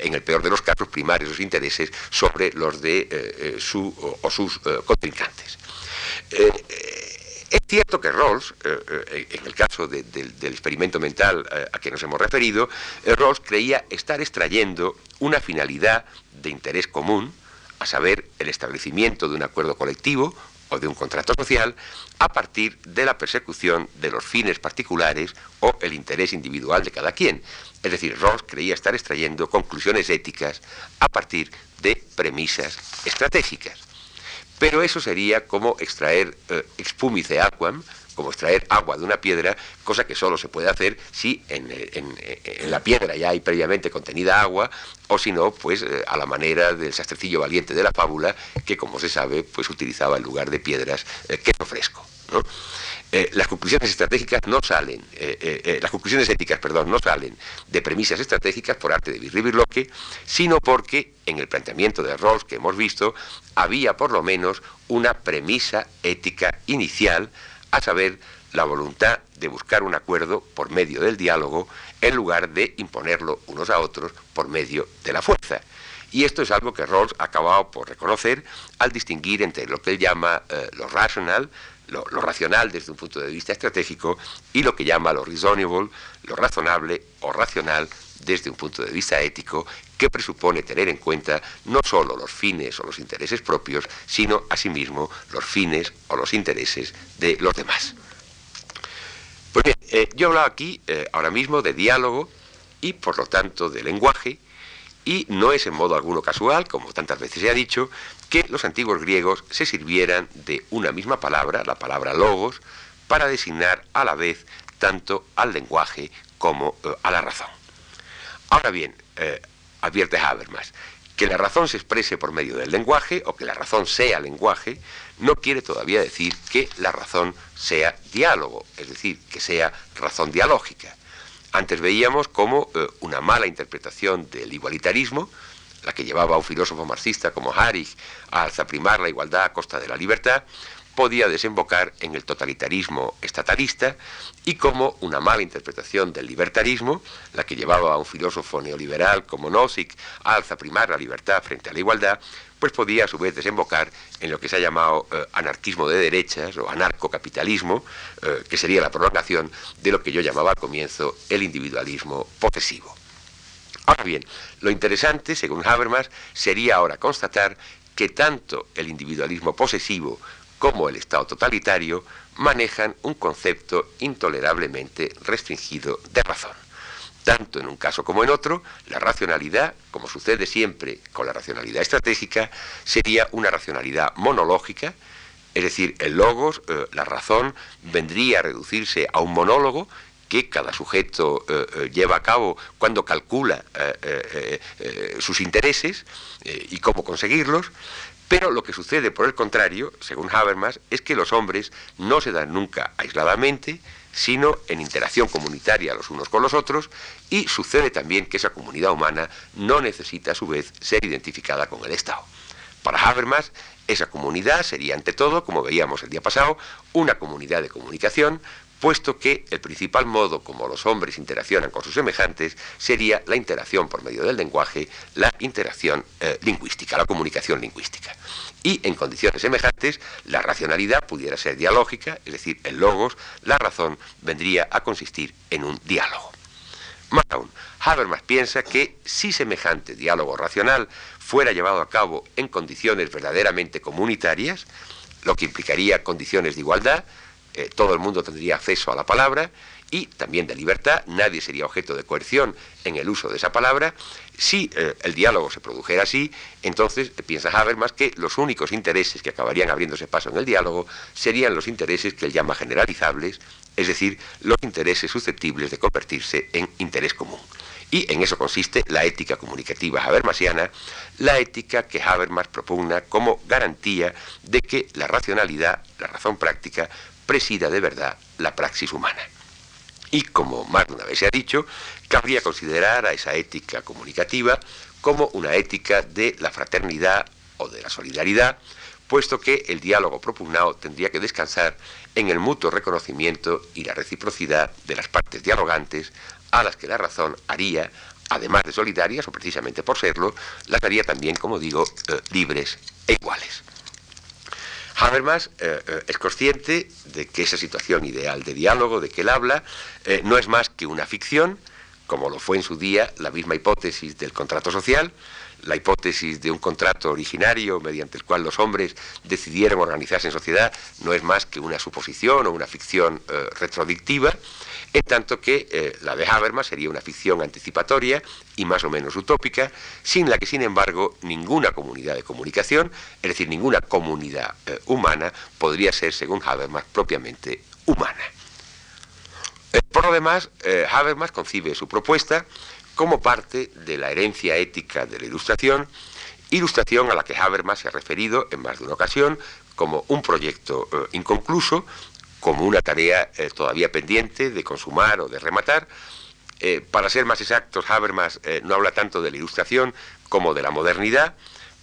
en el peor de los casos, primarios sus intereses sobre los de su o, sus contrincantes. Es cierto que Rawls, eh, eh, en el caso del experimento mental eh, a que nos hemos referido, Rawls creía estar extrayendo una finalidad de interés común, a saber, el establecimiento de un acuerdo colectivo o de un contrato social, a partir de la persecución de los fines particulares o el interés individual de cada quien. Es decir, Rawls creía estar extrayendo conclusiones éticas a partir de premisas estratégicas. Pero eso sería como extraer eh, expumice aquam, como extraer agua de una piedra, cosa que solo se puede hacer si en, la piedra ya hay previamente contenida agua, o si no, pues eh, a la manera del sastrecillo valiente de la fábula, que como se sabe, pues utilizaba en lugar de piedras eh, queso fresco. ¿no? Eh, las conclusiones estratégicas no salen, eh, eh, las conclusiones éticas, perdón, no salen de premisas estratégicas por arte de Birri sino porque en el planteamiento de Rawls que hemos visto había por lo menos una premisa ética inicial, a saber, la voluntad de buscar un acuerdo por medio del diálogo en lugar de imponerlo unos a otros por medio de la fuerza. Y esto es algo que Rawls ha acabado por reconocer al distinguir entre lo que él llama lo rational, lo, racional desde un punto de vista estratégico y lo que llama lo reasonable, lo razonable o racional desde un punto de vista ético que presupone tener en cuenta no solo los fines o los intereses propios, sino asimismo los fines o los intereses de los demás. Pues bien, eh, yo he hablado aquí eh, ahora mismo de diálogo y por lo tanto de lenguaje, y no es en modo alguno casual, como tantas veces se ha dicho, que los antiguos griegos se sirvieran de una misma palabra, la palabra logos, para designar a la vez tanto al lenguaje como eh, a la razón. Ahora bien, eh, advierte Habermas, que la razón se exprese por medio del lenguaje o que la razón sea lenguaje no quiere todavía decir que la razón sea diálogo, es decir, que sea razón dialógica. Antes veíamos cómo eh, una mala interpretación del igualitarismo, la que llevaba a un filósofo marxista como Harry a alzaprimar la igualdad a costa de la libertad, podía desembocar en el totalitarismo estatalista y como una mala interpretación del libertarismo, la que llevaba a un filósofo neoliberal como Nozick a alzaprimar la libertad frente a la igualdad, pues podía a su vez desembocar en lo que se ha llamado eh, anarquismo de derechas o anarcocapitalismo, eh, que sería la prolongación de lo que yo llamaba al comienzo el individualismo posesivo. Ahora bien, lo interesante, según Habermas, sería ahora constatar que tanto el individualismo posesivo como el Estado totalitario manejan un concepto intolerablemente restringido de razón. Tanto en un caso como en otro, la racionalidad, como sucede siempre con la racionalidad estratégica, sería una racionalidad monológica, es decir, el logos, eh, la razón, vendría a reducirse a un monólogo que cada sujeto eh, eh, lleva a cabo cuando calcula sus intereses y cómo conseguirlos, pero lo que sucede, por el contrario, según Habermas, es que los hombres no se dan nunca aisladamente, sino en interacción comunitaria los unos con los otros, y sucede también que esa comunidad humana no necesita a su vez ser identificada con el Estado. Para Habermas, esa comunidad sería ante todo, como veíamos el día pasado, una comunidad de comunicación, puesto que el principal modo como los hombres interaccionan con sus semejantes sería la interacción por medio del lenguaje, la interacción eh, lingüística, la comunicación lingüística. Y en condiciones semejantes, la racionalidad pudiera ser dialógica, es decir, el logos, la razón vendría a consistir en un diálogo. Más aún, Habermas piensa que si semejante diálogo racional fuera llevado a cabo en condiciones verdaderamente comunitarias, lo que implicaría condiciones de igualdad, eh, todo el mundo tendría acceso a la palabra y también de libertad, nadie sería objeto de coerción en el uso de esa palabra. Si eh, el diálogo se produjera así, entonces piensa Habermas que los únicos intereses que acabarían abriéndose paso en el diálogo serían los intereses que él llama generalizables, es decir, los intereses susceptibles de convertirse en interés común. Y en eso consiste la ética comunicativa habermasiana, la ética que Habermas propugna como garantía de que la racionalidad, la razón práctica, presida de verdad la praxis humana. Y como más de una vez se ha dicho, cabría considerar a esa ética comunicativa como una ética de la fraternidad o de la solidaridad, puesto que el diálogo propugnado tendría que descansar en el mutuo reconocimiento y la reciprocidad de las partes dialogantes a las que la razón haría, además de solidarias, o precisamente por serlo, las haría también, como digo, eh, libres e iguales. Habermas eh, eh, es consciente de que esa situación ideal de diálogo de que él habla eh, no es más que una ficción, como lo fue en su día la misma hipótesis del contrato social, la hipótesis de un contrato originario mediante el cual los hombres decidieron organizarse en sociedad, no es más que una suposición o una ficción retrodictiva en tanto que eh, la de Habermas sería una ficción anticipatoria y más o menos utópica, sin la que, sin embargo, ninguna comunidad de comunicación, es decir, ninguna comunidad eh, humana, podría ser, según Habermas, propiamente humana. Eh, por lo demás, Habermas concibe su propuesta como parte de la herencia ética de la Ilustración, ilustración a la que Habermas se ha referido en más de una ocasión como un proyecto inconcluso, como una tarea eh, todavía pendiente de consumar o de rematar. Eh, para ser más exactos, Habermas eh, no habla tanto de la ilustración como de la modernidad,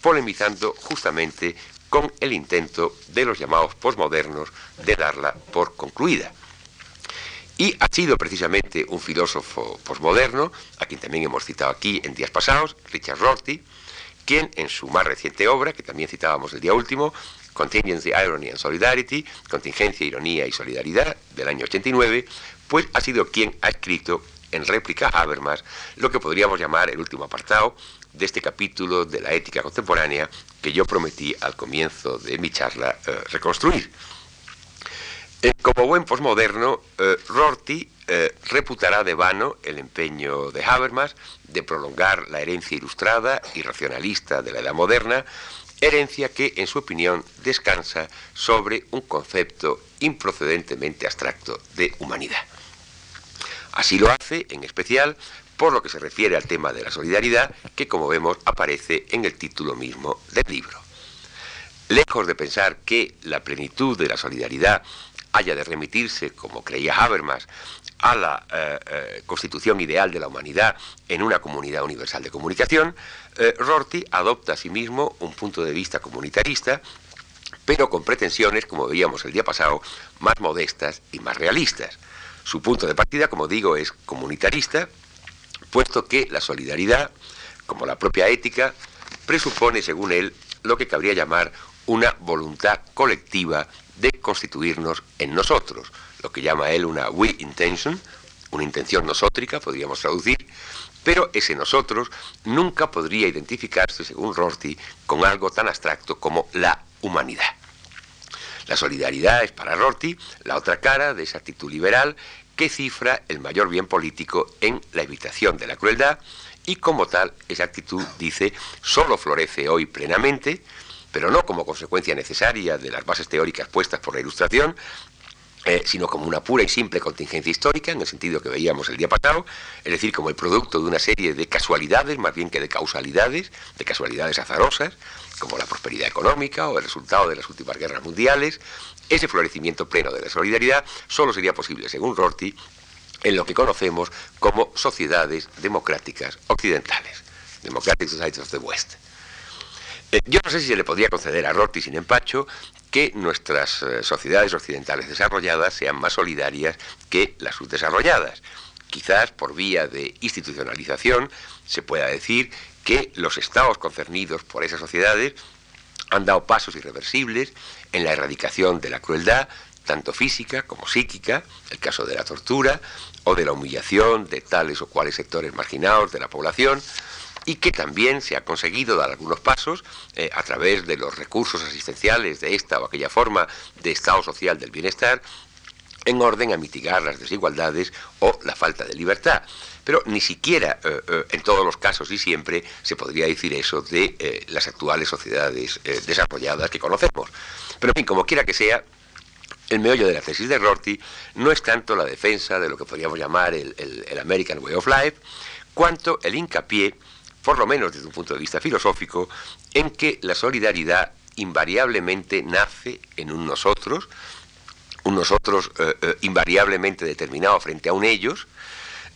polemizando justamente con el intento de los llamados posmodernos de darla por concluida. Y ha sido precisamente un filósofo posmoderno, a quien también hemos citado aquí en días pasados, Richard Rorty, quien en su más reciente obra, que también citábamos el día último, Contingency, Irony and Solidarity, Contingencia, Ironía y Solidaridad, del año 89, pues ha sido quien ha escrito en réplica a Habermas lo que podríamos llamar el último apartado de este capítulo de la ética contemporánea que yo prometí al comienzo de mi charla eh, reconstruir. Eh, como buen posmoderno, eh, Rorty reputará de vano el empeño de Habermas de prolongar la herencia ilustrada y racionalista de la edad moderna, herencia que, en su opinión, descansa sobre un concepto improcedentemente abstracto de humanidad. Así lo hace, en especial, por lo que se refiere al tema de la solidaridad, que como vemos aparece en el título mismo del libro. Lejos de pensar que la plenitud de la solidaridad haya de remitirse, como creía Habermas, a la eh, eh, constitución ideal de la humanidad en una comunidad universal de comunicación, eh, Rorty adopta asimismo un punto de vista comunitarista, pero con pretensiones, como veíamos el día pasado, más modestas y más realistas. Su punto de partida, como digo, es comunitarista, puesto que la solidaridad, como la propia ética, presupone, según él, lo que cabría llamar una voluntad colectiva de constituirnos en nosotros, lo que llama él una we intention, una intención nosótrica, podríamos traducir, pero ese nosotros nunca podría identificarse, según Rorty, con algo tan abstracto como la humanidad. La solidaridad es para Rorty la otra cara de esa actitud liberal que cifra el mayor bien político en la evitación de la crueldad y como tal esa actitud, dice, solo florece hoy plenamente, pero no como consecuencia necesaria de las bases teóricas puestas por la Ilustración, eh, sino como una pura y simple contingencia histórica, en el sentido que veíamos el día pasado, es decir, como el producto de una serie de casualidades, más bien que de causalidades, de casualidades azarosas, como la prosperidad económica o el resultado de las últimas guerras mundiales, ese florecimiento pleno de la solidaridad solo sería posible, según Rorty, en lo que conocemos como sociedades democráticas occidentales, Democratic Societies of the West. Eh, yo no sé si se le podría conceder a Rorty sin empacho que nuestras eh, sociedades occidentales desarrolladas sean más solidarias que las subdesarrolladas. Quizás por vía de institucionalización se pueda decir que los estados concernidos por esas sociedades han dado pasos irreversibles en la erradicación de la crueldad, tanto física como psíquica, el caso de la tortura o de la humillación de tales o cuales sectores marginados de la población, y que también se ha conseguido dar algunos pasos eh, a través de los recursos asistenciales de esta o aquella forma de Estado social del bienestar en orden a mitigar las desigualdades o la falta de libertad. Pero ni siquiera eh, eh, en todos los casos y siempre se podría decir eso de las actuales sociedades desarrolladas que conocemos. Pero en fin, como quiera que sea, el meollo de la tesis de Rorty no es tanto la defensa de lo que podríamos llamar el, el American Way of Life, cuanto el hincapié, por lo menos desde un punto de vista filosófico, en que la solidaridad invariablemente nace en un nosotros, un nosotros eh, eh, invariablemente determinado frente a un ellos,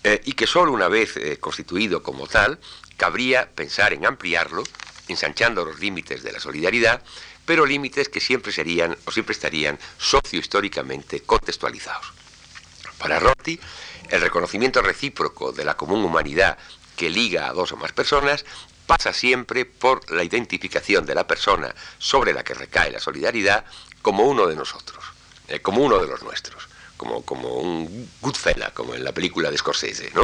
eh, y que solo una vez constituido como tal, cabría pensar en ampliarlo, ensanchando los límites de la solidaridad, pero límites que siempre serían o siempre estarían sociohistóricamente contextualizados. Para Rotti, el reconocimiento recíproco de la común humanidad que liga a dos o más personas pasa siempre por la identificación de la persona sobre la que recae la solidaridad como uno de nosotros, eh, como uno de los nuestros, como, como un Goodfella, como en la película de Scorsese, ¿no?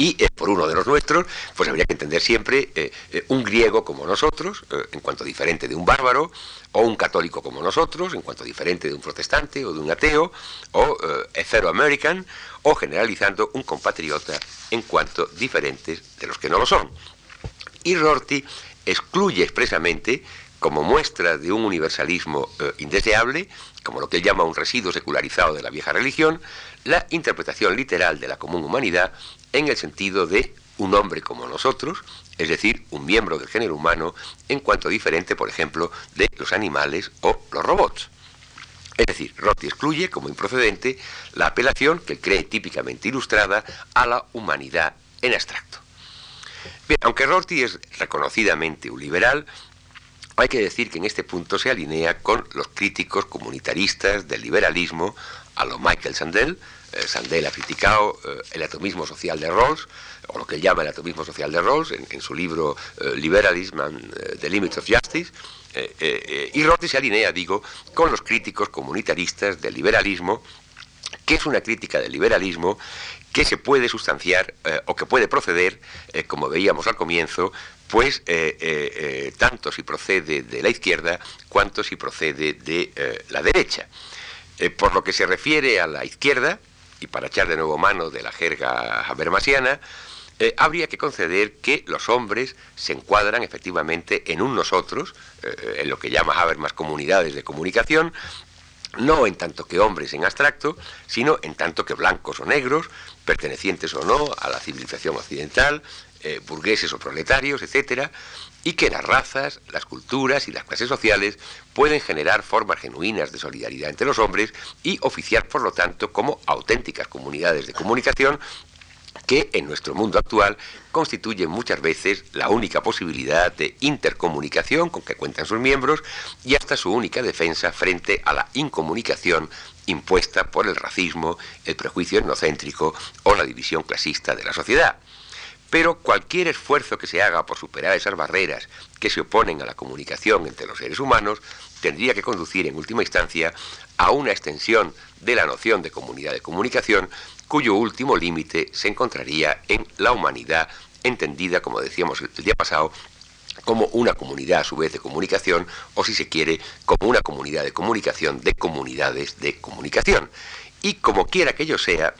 Y eh, por uno de los nuestros, pues habría que entender siempre eh, un griego como nosotros, en cuanto diferente de un bárbaro, o un católico como nosotros, en cuanto diferente de un protestante o de un ateo, o Afro-American, o generalizando un compatriota en cuanto diferentes de los que no lo son. Y Rorty excluye expresamente, como muestra de un universalismo eh, indeseable, como lo que él llama un residuo secularizado de la vieja religión, la interpretación literal de la común humanidad en el sentido de un hombre como nosotros, es decir, un miembro del género humano en cuanto diferente, por ejemplo, de los animales o los robots. Es decir, Rorty excluye como improcedente la apelación que cree típicamente ilustrada a la humanidad en abstracto. Bien, aunque Rorty es reconocidamente un liberal, hay que decir que en este punto se alinea con los críticos comunitaristas del liberalismo, a lo Michael Sandel. Eh, Sandel ha criticado eh, el atomismo social de Rawls, o lo que él llama el atomismo social de Rawls, en, su libro eh, Liberalism and the Limits of Justice. y Rorty se alinea, digo, con los críticos comunitaristas del liberalismo, que es una crítica del liberalismo que se puede sustanciar o que puede proceder, como veíamos al comienzo, pues tanto si procede de la izquierda cuanto si procede de la derecha. por lo que se refiere a la izquierda, y para echar de nuevo mano de la jerga habermasiana, habría que conceder que los hombres se encuadran efectivamente en un nosotros, en lo que llama Habermas comunidades de comunicación, no en tanto que hombres en abstracto, sino en tanto que blancos o negros, pertenecientes o no a la civilización occidental, eh, burgueses o proletarios, etc., y que las razas, las culturas y las clases sociales pueden generar formas genuinas de solidaridad entre los hombres y oficiar, por lo tanto, como auténticas comunidades de comunicación que en nuestro mundo actual constituye muchas veces la única posibilidad de intercomunicación con que cuentan sus miembros y hasta su única defensa frente a la incomunicación impuesta por el racismo, el prejuicio etnocéntrico o la división clasista de la sociedad. Pero cualquier esfuerzo que se haga por superar esas barreras que se oponen a la comunicación entre los seres humanos tendría que conducir en última instancia a una extensión de la noción de comunidad de comunicación cuyo último límite se encontraría en la humanidad, entendida, como decíamos el día pasado, como una comunidad a su vez de comunicación, o si se quiere, como una comunidad de comunicación de comunidades de comunicación. Y como quiera que ello sea,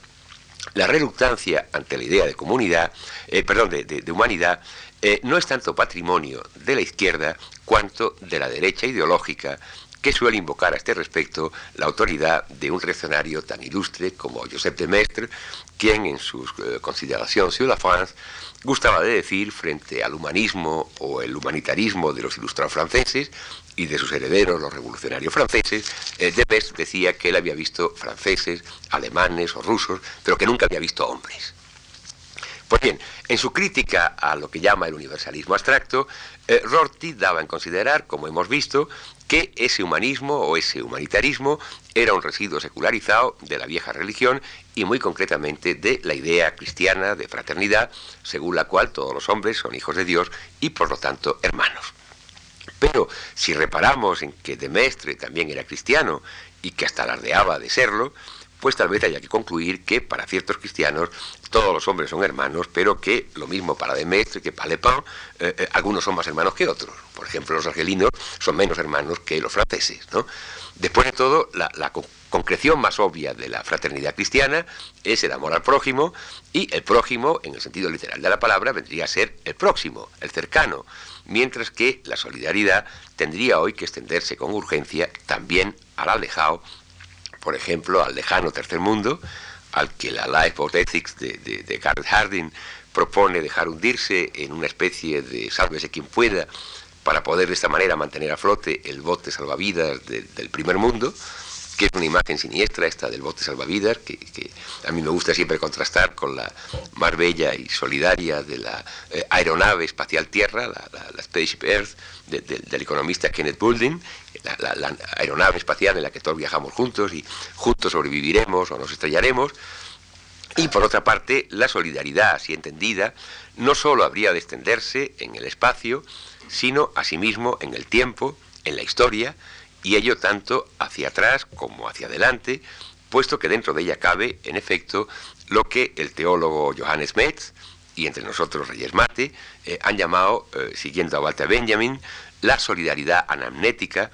la reluctancia ante la idea de comunidad, eh, perdón, de, humanidad, eh, no es tanto patrimonio de la izquierda cuanto de la derecha ideológica que suele invocar a este respecto la autoridad de un reaccionario tan ilustre como Joseph de Maistre, quien en su eh, consideración la France gustaba de decir frente al humanismo o el humanitarismo de los ilustrados franceses y de sus herederos, los revolucionarios franceses, eh, de Maistre decía que él había visto franceses, alemanes o rusos, pero que nunca había visto hombres. Pues bien, en su crítica a lo que llama el universalismo abstracto, eh, Rorty daba en considerar, como hemos visto, que ese humanismo o ese humanitarismo era un residuo secularizado de la vieja religión y muy concretamente de la idea cristiana de fraternidad, según la cual todos los hombres son hijos de Dios y por lo tanto hermanos. Pero si reparamos en que Demestre también era cristiano y que hasta alardeaba de serlo, pues tal vez haya que concluir que para ciertos cristianos todos los hombres son hermanos, pero que lo mismo para Demestre que para Lepin, eh, eh, algunos son más hermanos que otros. Por ejemplo, los argelinos son menos hermanos que los franceses. Después de todo, la, la concreción más obvia de la fraternidad cristiana es el amor al prójimo, y el prójimo, en el sentido literal de la palabra, vendría a ser el próximo, el cercano, mientras que la solidaridad tendría hoy que extenderse con urgencia también al alejado, por ejemplo, al lejano tercer mundo, al que la Life of Ethics de, de, Garrett Harding propone dejar hundirse en una especie de sálvese quien pueda para poder de esta manera mantener a flote el bote salvavidas del primer mundo, que es una imagen siniestra esta del bote salvavidas, que, a mí me gusta siempre contrastar con la más bella y solidaria de la eh, aeronave espacial Tierra, la, la, Spaceship Earth, del economista Kenneth Boulding, la, aeronave espacial en la que todos viajamos juntos y juntos sobreviviremos o nos estrellaremos. Y por otra parte, la solidaridad, así entendida, no sólo habría de extenderse en el espacio, sino asimismo en el tiempo, en la historia, y ello tanto hacia atrás como hacia adelante, puesto que dentro de ella cabe, en efecto, lo que el teólogo Johannes Metz y entre nosotros Reyes Mate eh, han llamado, eh, siguiendo a Walter Benjamin, la solidaridad anamnética,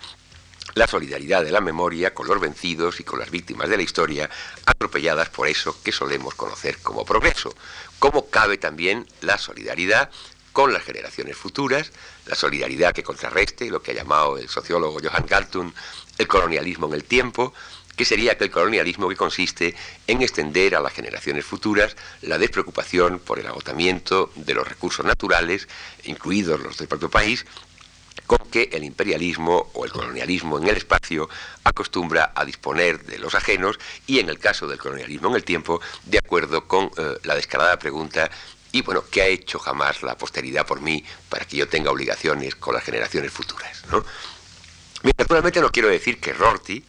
la solidaridad de la memoria con los vencidos y con las víctimas de la historia, atropelladas por eso que solemos conocer como progreso. Cómo cabe también la solidaridad con las generaciones futuras, la solidaridad que contrarreste lo que ha llamado el sociólogo Johann Galtung el colonialismo en el tiempo, que sería aquel colonialismo que consiste en extender a las generaciones futuras la despreocupación por el agotamiento de los recursos naturales, incluidos los del propio país, con que el imperialismo o el colonialismo en el espacio acostumbra a disponer de los ajenos y en el caso del colonialismo en el tiempo, de acuerdo con eh, la descarada pregunta y bueno, ¿qué ha hecho jamás la posteridad por mí para que yo tenga obligaciones con las generaciones futuras? ¿no? Naturalmente no quiero decir que Rorty,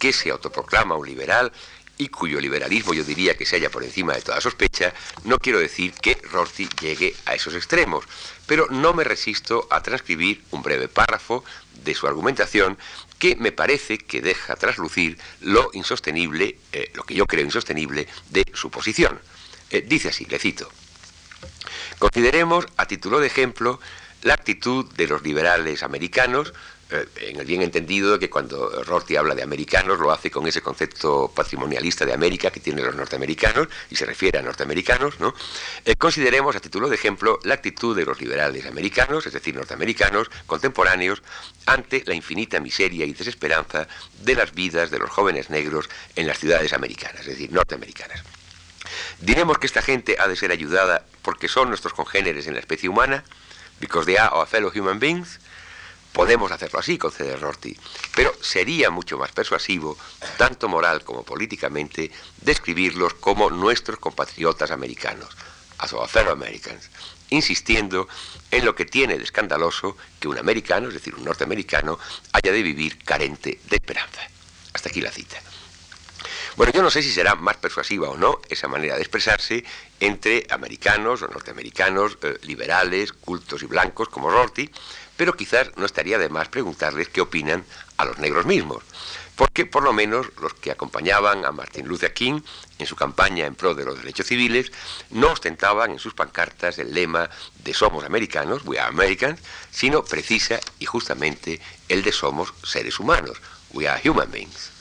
que se autoproclama un liberal y cuyo liberalismo yo diría que se halla por encima de toda sospecha, no quiero decir que Rorty llegue a esos extremos, pero no me resisto a transcribir un breve párrafo de su argumentación que me parece que deja traslucir lo insostenible, eh, lo que yo creo insostenible, de su posición. Eh, dice así, le cito. Consideremos, a título de ejemplo, la actitud de los liberales americanos, eh, en el bien entendido que cuando Rorty habla de americanos lo hace con ese concepto patrimonialista de América que tienen los norteamericanos y se refiere a norteamericanos, ¿no? Eh, consideremos a título de ejemplo la actitud de los liberales americanos, es decir, norteamericanos, contemporáneos, ante la infinita miseria y desesperanza de las vidas de los jóvenes negros en las ciudades americanas, es decir, norteamericanas. Diremos que esta gente ha de ser ayudada porque son nuestros congéneres en la especie humana, because they are our fellow human beings. Podemos hacerlo así, concede Rorty, pero sería mucho más persuasivo, tanto moral como políticamente, describirlos como nuestros compatriotas americanos, as our fellow Americans, insistiendo en lo que tiene de escandaloso que un americano, es decir, un norteamericano, haya de vivir carente de esperanza. Hasta aquí la cita. Bueno, yo no sé si será más persuasiva o no esa manera de expresarse entre americanos o norteamericanos, eh, liberales, cultos y blancos como Rorty, pero quizás no estaría de más preguntarles qué opinan a los negros mismos, porque por lo menos los que acompañaban a Martin Luther King en su campaña en pro de los derechos civiles no ostentaban en sus pancartas el lema de somos americanos, we are Americans, sino precisa y justamente el de somos seres humanos, we are human beings.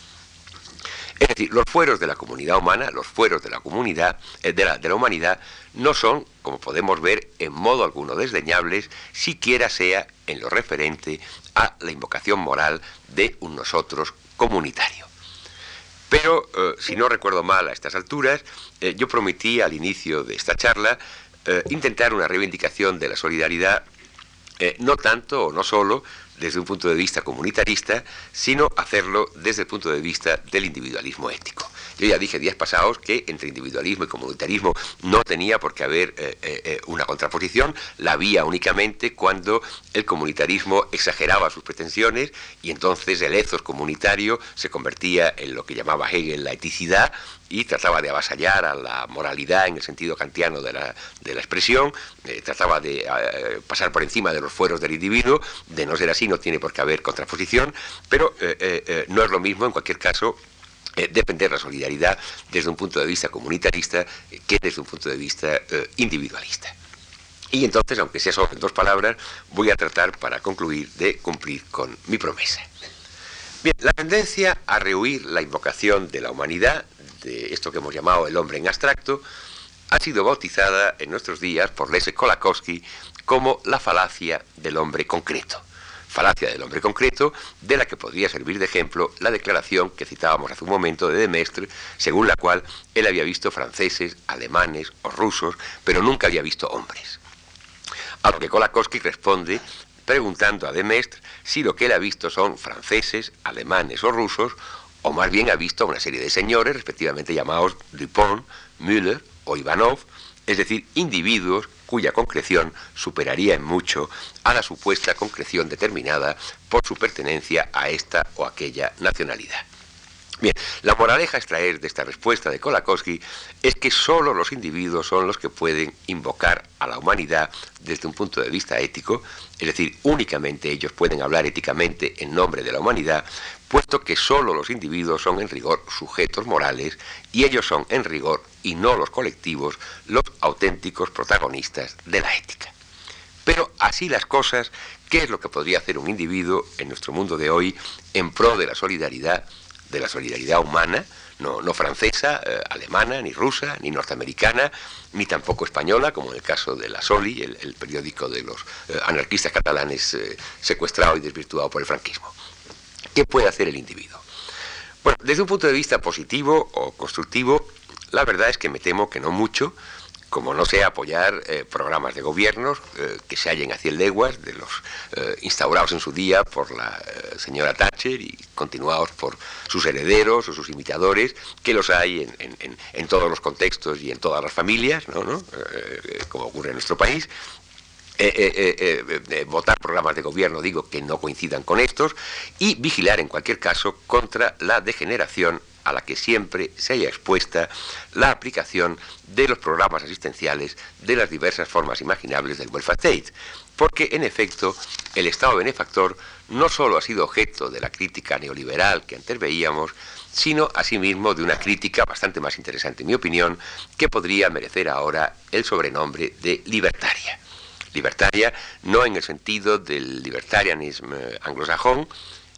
Es decir, los fueros de la comunidad humana, los fueros de la comunidad, eh, de, la, de la humanidad, no son, como podemos ver, en modo alguno desdeñables, siquiera sea en lo referente a la invocación moral de un nosotros comunitario. Pero, eh, si no recuerdo mal a estas alturas, eh, yo prometí al inicio de esta charla intentar una reivindicación de la solidaridad, no tanto o no solo desde un punto de vista comunitarista, sino hacerlo desde el punto de vista del individualismo ético. Yo ya dije días pasados que entre individualismo y comunitarismo no tenía por qué haber eh, eh, eh, una contraposición, la había únicamente cuando el comunitarismo exageraba sus pretensiones y entonces el ethos comunitario se convertía en lo que llamaba Hegel la eticidad y trataba de avasallar a la moralidad en el sentido kantiano de la, de la expresión, trataba de pasar por encima de los fueros del individuo, de no ser así no tiene por qué haber contraposición, pero no es lo mismo en cualquier caso eh, defender la solidaridad desde un punto de vista comunitarista que desde un punto de vista individualista. Y entonces, aunque sea solo en dos palabras, voy a tratar para concluir de cumplir con mi promesa. Bien, la tendencia a rehuir la invocación de la humanidad, de esto que hemos llamado el hombre en abstracto, ha sido bautizada en nuestros días por Leszek Kolakowski como la falacia del hombre concreto. Falacia del hombre concreto, de la que podría servir de ejemplo la declaración que citábamos hace un momento de Demestre, según la cual él había visto franceses, alemanes o rusos, pero nunca había visto hombres. A lo que Kolakowski responde preguntando a Demestre si lo que él ha visto son franceses, alemanes o rusos, o más bien ha visto a una serie de señores, respectivamente llamados Dupont, Müller o Ivanov, es decir, individuos cuya concreción superaría en mucho a la supuesta concreción determinada por su pertenencia a esta o aquella nacionalidad. Bien, la moraleja a extraer de esta respuesta de Kolakowski es que solo los individuos son los que pueden invocar a la humanidad desde un punto de vista ético, es decir, únicamente ellos pueden hablar éticamente en nombre de la humanidad, puesto que solo los individuos son en rigor sujetos morales y ellos son en rigor y no los colectivos los auténticos protagonistas de la ética. Pero así las cosas, ¿qué es lo que podría hacer un individuo en nuestro mundo de hoy en pro de la solidaridad? de la solidaridad humana, no, no francesa, eh, alemana, ni rusa, ni norteamericana, ni tampoco española, como en el caso de la Soli, el, periódico de los eh, anarquistas catalanes eh, secuestrado y desvirtuado por el franquismo. ¿Qué puede hacer el individuo? Bueno, desde un punto de vista positivo o constructivo, la verdad es que me temo que no mucho, como no sea apoyar eh, programas de gobiernos eh, que se hallen a cien leguas de los eh, instaurados en su día por la señora Thatcher y continuados por sus herederos o sus imitadores, que los hay en, todos los contextos y en todas las familias, ¿no? como ocurre en nuestro país. Votar programas de gobierno, digo, que no coincidan con estos, y vigilar en cualquier caso contra la degeneración a la que siempre se haya expuesta la aplicación de los programas asistenciales de las diversas formas imaginables del welfare state, porque en efecto el Estado benefactor no solo ha sido objeto de la crítica neoliberal que antes veíamos, sino asimismo de una crítica bastante más interesante, en mi opinión, que podría merecer ahora el sobrenombre de libertaria. Libertaria no en el sentido del libertarianismo anglosajón,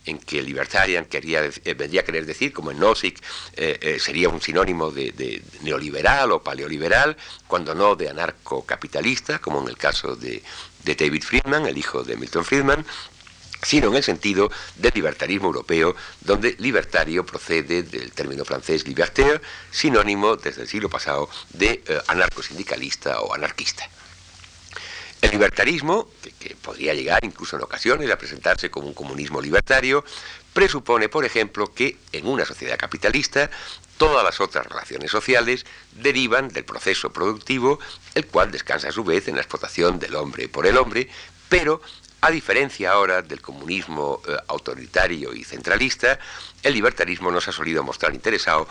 en que libertarian quería, eh, vendría a querer decir, como en Nozick eh, eh, sería un sinónimo de, neoliberal o paleoliberal, cuando no de anarcocapitalista, como en el caso de, David Friedman, el hijo de Milton Friedman, sino en el sentido del libertarismo europeo, donde libertario procede del término francés libertaire, sinónimo desde el siglo pasado de anarcosindicalista o anarquista. El libertarismo, que, podría llegar incluso en ocasiones a presentarse como un comunismo libertario, presupone, por ejemplo, que en una sociedad capitalista todas las otras relaciones sociales derivan del proceso productivo, el cual descansa a su vez en la explotación del hombre por el hombre, pero a diferencia ahora del comunismo eh, autoritario y centralista, el libertarismo no se ha solido mostrar interesado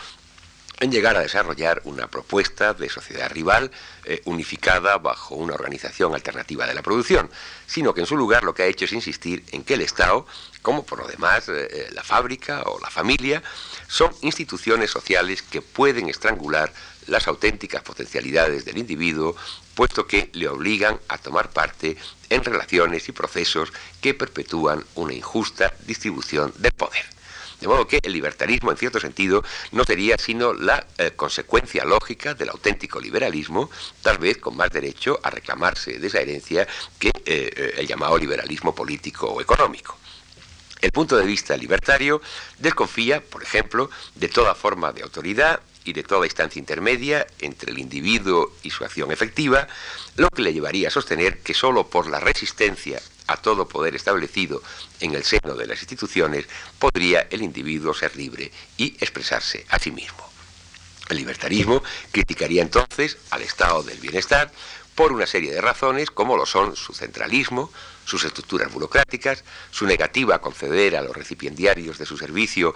en llegar a desarrollar una propuesta de sociedad rival eh, unificada bajo una organización alternativa de la producción, sino que en su lugar lo que ha hecho es insistir en que el Estado, como por lo demás eh, eh, la fábrica o la familia, son instituciones sociales que pueden estrangular las auténticas potencialidades del individuo, puesto que le obligan a tomar parte en relaciones y procesos que perpetúan una injusta distribución del poder. De modo que el libertarismo, en cierto sentido, no sería sino la eh, consecuencia lógica del auténtico liberalismo, tal vez con más derecho a reclamarse de esa herencia que eh, eh, el llamado liberalismo político o económico. El punto de vista libertario desconfía, por ejemplo, de toda forma de autoridad y de toda instancia intermedia entre el individuo y su acción efectiva, lo que le llevaría a sostener que sólo por la resistencia a todo poder establecido en el seno de las instituciones, podría el individuo ser libre y expresarse a sí mismo. El libertarismo criticaría entonces al estado del bienestar por una serie de razones como lo son su centralismo, sus estructuras burocráticas, su negativa a conceder a los recipiendarios de su servicio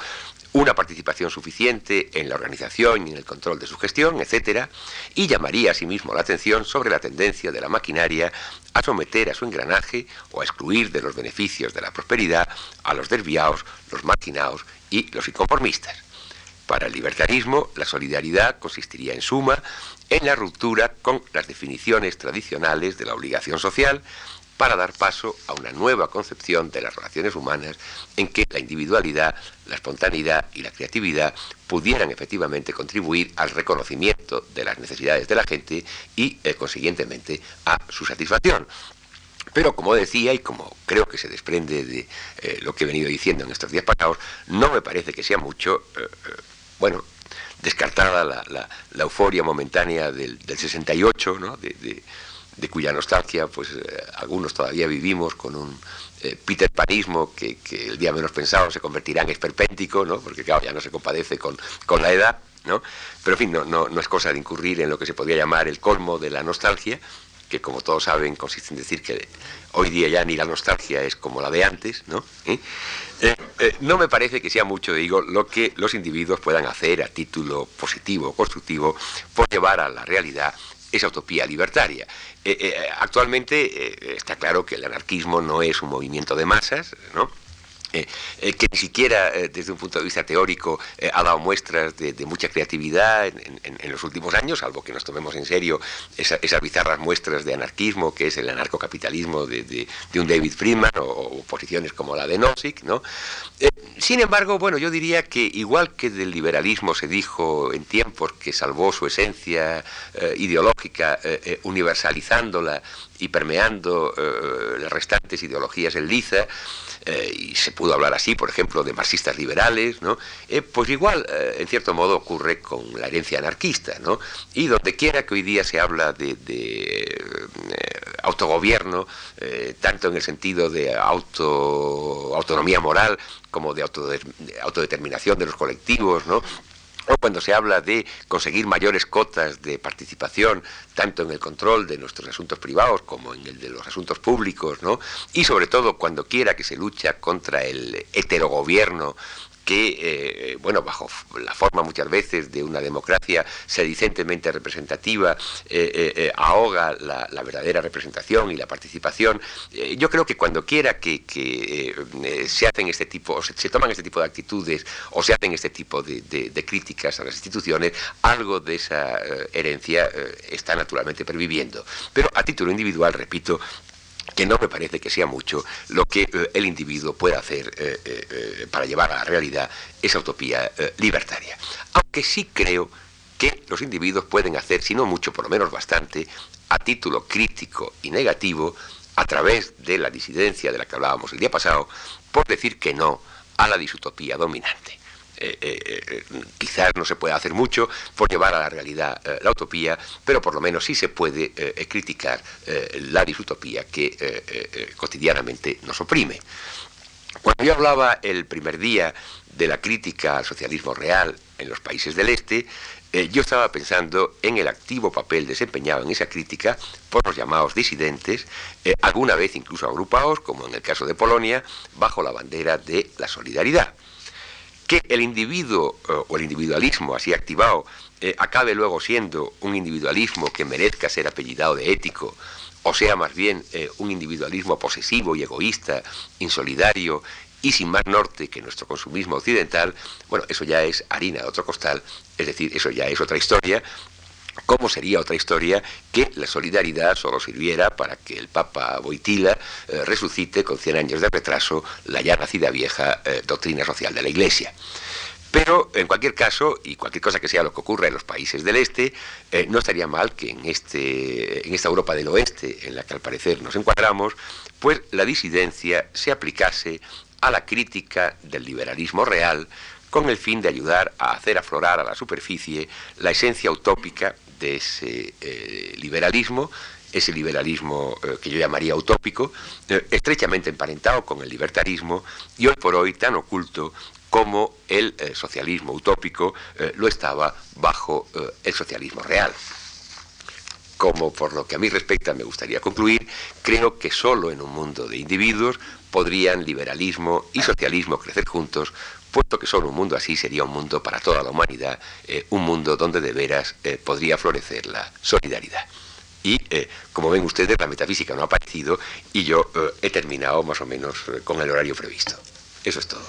una participación suficiente en la organización y en el control de su gestión, etc., y llamaría asimismo la atención sobre la tendencia de la maquinaria a someter a su engranaje o a excluir de los beneficios de la prosperidad a los desviados, los marginados y los inconformistas. Para el libertarismo, la solidaridad consistiría en suma en la ruptura con las definiciones tradicionales de la obligación social para dar paso a una nueva concepción de las relaciones humanas en que la individualidad, la espontaneidad y la creatividad pudieran efectivamente contribuir al reconocimiento de las necesidades de la gente y, eh, consiguientemente, a su satisfacción. Pero como decía y como creo que se desprende de eh, lo que he venido diciendo en estos días pasados, no me parece que sea mucho, eh, bueno, descartada la, euforia momentánea del, 68, ¿no? Cuya nostalgia pues eh, algunos todavía vivimos con un eh, Peter Panismo que, el día menos pensado se convertirá en esperpéntico, ¿no? porque claro, ya no se compadece con, con la edad, ¿no? pero en fin, no, no, no, es cosa de incurrir en lo que se podría llamar el colmo de la nostalgia, que como todos saben consiste en decir que hoy día ya ni la nostalgia es como la de antes, ¿no? ¿Eh? no me parece que sea mucho, digo, lo que los individuos puedan hacer a título positivo o constructivo por llevar a la realidad esa utopía libertaria. Eh, eh, actualmente eh, está claro que el anarquismo no es un movimiento de masas, ¿no? Eh, eh, que ni siquiera eh, desde un punto de vista teórico ha dado muestras de, mucha creatividad en, los últimos años, salvo que nos tomemos en serio esas bizarras muestras de anarquismo que es el anarcocapitalismo de, un David Friedman o, posiciones como la de Nozick. ¿no? sin embargo, bueno, yo diría que igual que del liberalismo se dijo en tiempos que salvó su esencia ideológica universalizándola y permeando las restantes ideologías en liza, eh, y se pudo hablar así, por ejemplo, de marxistas liberales, ¿no? Eh, pues igual, eh, en cierto modo, ocurre con la herencia anarquista, ¿no? Y donde quiera que hoy día se habla de, autogobierno, tanto en el sentido de auto, autonomía moral como de autodeterminación de los colectivos, ¿no? O cuando se habla de conseguir mayores cotas de participación, tanto en el control de nuestros asuntos privados como en el de los asuntos públicos, ¿no? Y sobre todo cuando quiera que se lucha contra el heterogobierno que, eh, bueno, bajo la forma muchas veces de una democracia sedicentemente representativa, eh, eh, ahoga la, verdadera representación y la participación. yo creo que cuando quiera que, se hacen este tipo, se, toman este tipo de actitudes o se hacen este tipo de, de críticas a las instituciones, algo de esa herencia está naturalmente perviviendo. Pero a título individual, repito, que no me parece que sea mucho lo que eh, el individuo puede hacer eh, eh, para llevar a la realidad esa utopía libertaria. Aunque sí creo que los individuos pueden hacer, si no mucho, por lo menos bastante, a título crítico y negativo, a través de la disidencia de la que hablábamos el día pasado, por decir que no a la disutopía dominante. Eh, eh, eh, quizás no se pueda hacer mucho por llevar a la realidad la utopía, pero por lo menos sí se puede criticar la disutopía que cotidianamente nos oprime. Cuando yo hablaba el primer día de la crítica al socialismo real en los países del Este, yo estaba pensando en el activo papel desempeñado en esa crítica por los llamados disidentes, alguna vez incluso agrupados, como en el caso de Polonia, bajo la bandera de la solidaridad que el individuo eh, o el individualismo así activado eh, acabe luego siendo un individualismo que merezca ser apellidado de ético, o sea más bien eh, un individualismo posesivo y egoísta, insolidario y sin más norte que nuestro consumismo occidental, bueno, eso ya es harina de otro costal, es decir, eso ya es otra historia, ¿Cómo sería otra historia que la solidaridad solo sirviera para que el Papa Boitila eh, resucite con 100 años de retraso la ya nacida vieja eh, doctrina social de la Iglesia? Pero en cualquier caso, y cualquier cosa que sea lo que ocurra en los países del este, eh, no estaría mal que en, este, en esta Europa del oeste, en la que al parecer nos encuadramos, pues la disidencia se aplicase a la crítica del liberalismo real con el fin de ayudar a hacer aflorar a la superficie la esencia utópica de ese eh, liberalismo, ese liberalismo eh, que yo llamaría utópico, eh, estrechamente emparentado con el libertarismo y hoy por hoy tan oculto como el socialismo utópico lo estaba bajo el socialismo real. Como por lo que a mí respecta me gustaría concluir, creo que solo en un mundo de individuos podrían liberalismo y socialismo crecer juntos puesto que solo un mundo así sería un mundo para toda la humanidad, eh, un mundo donde de veras eh, podría florecer la solidaridad. Y eh, como ven ustedes, la metafísica no ha aparecido y yo he terminado más o menos con el horario previsto. Eso es todo.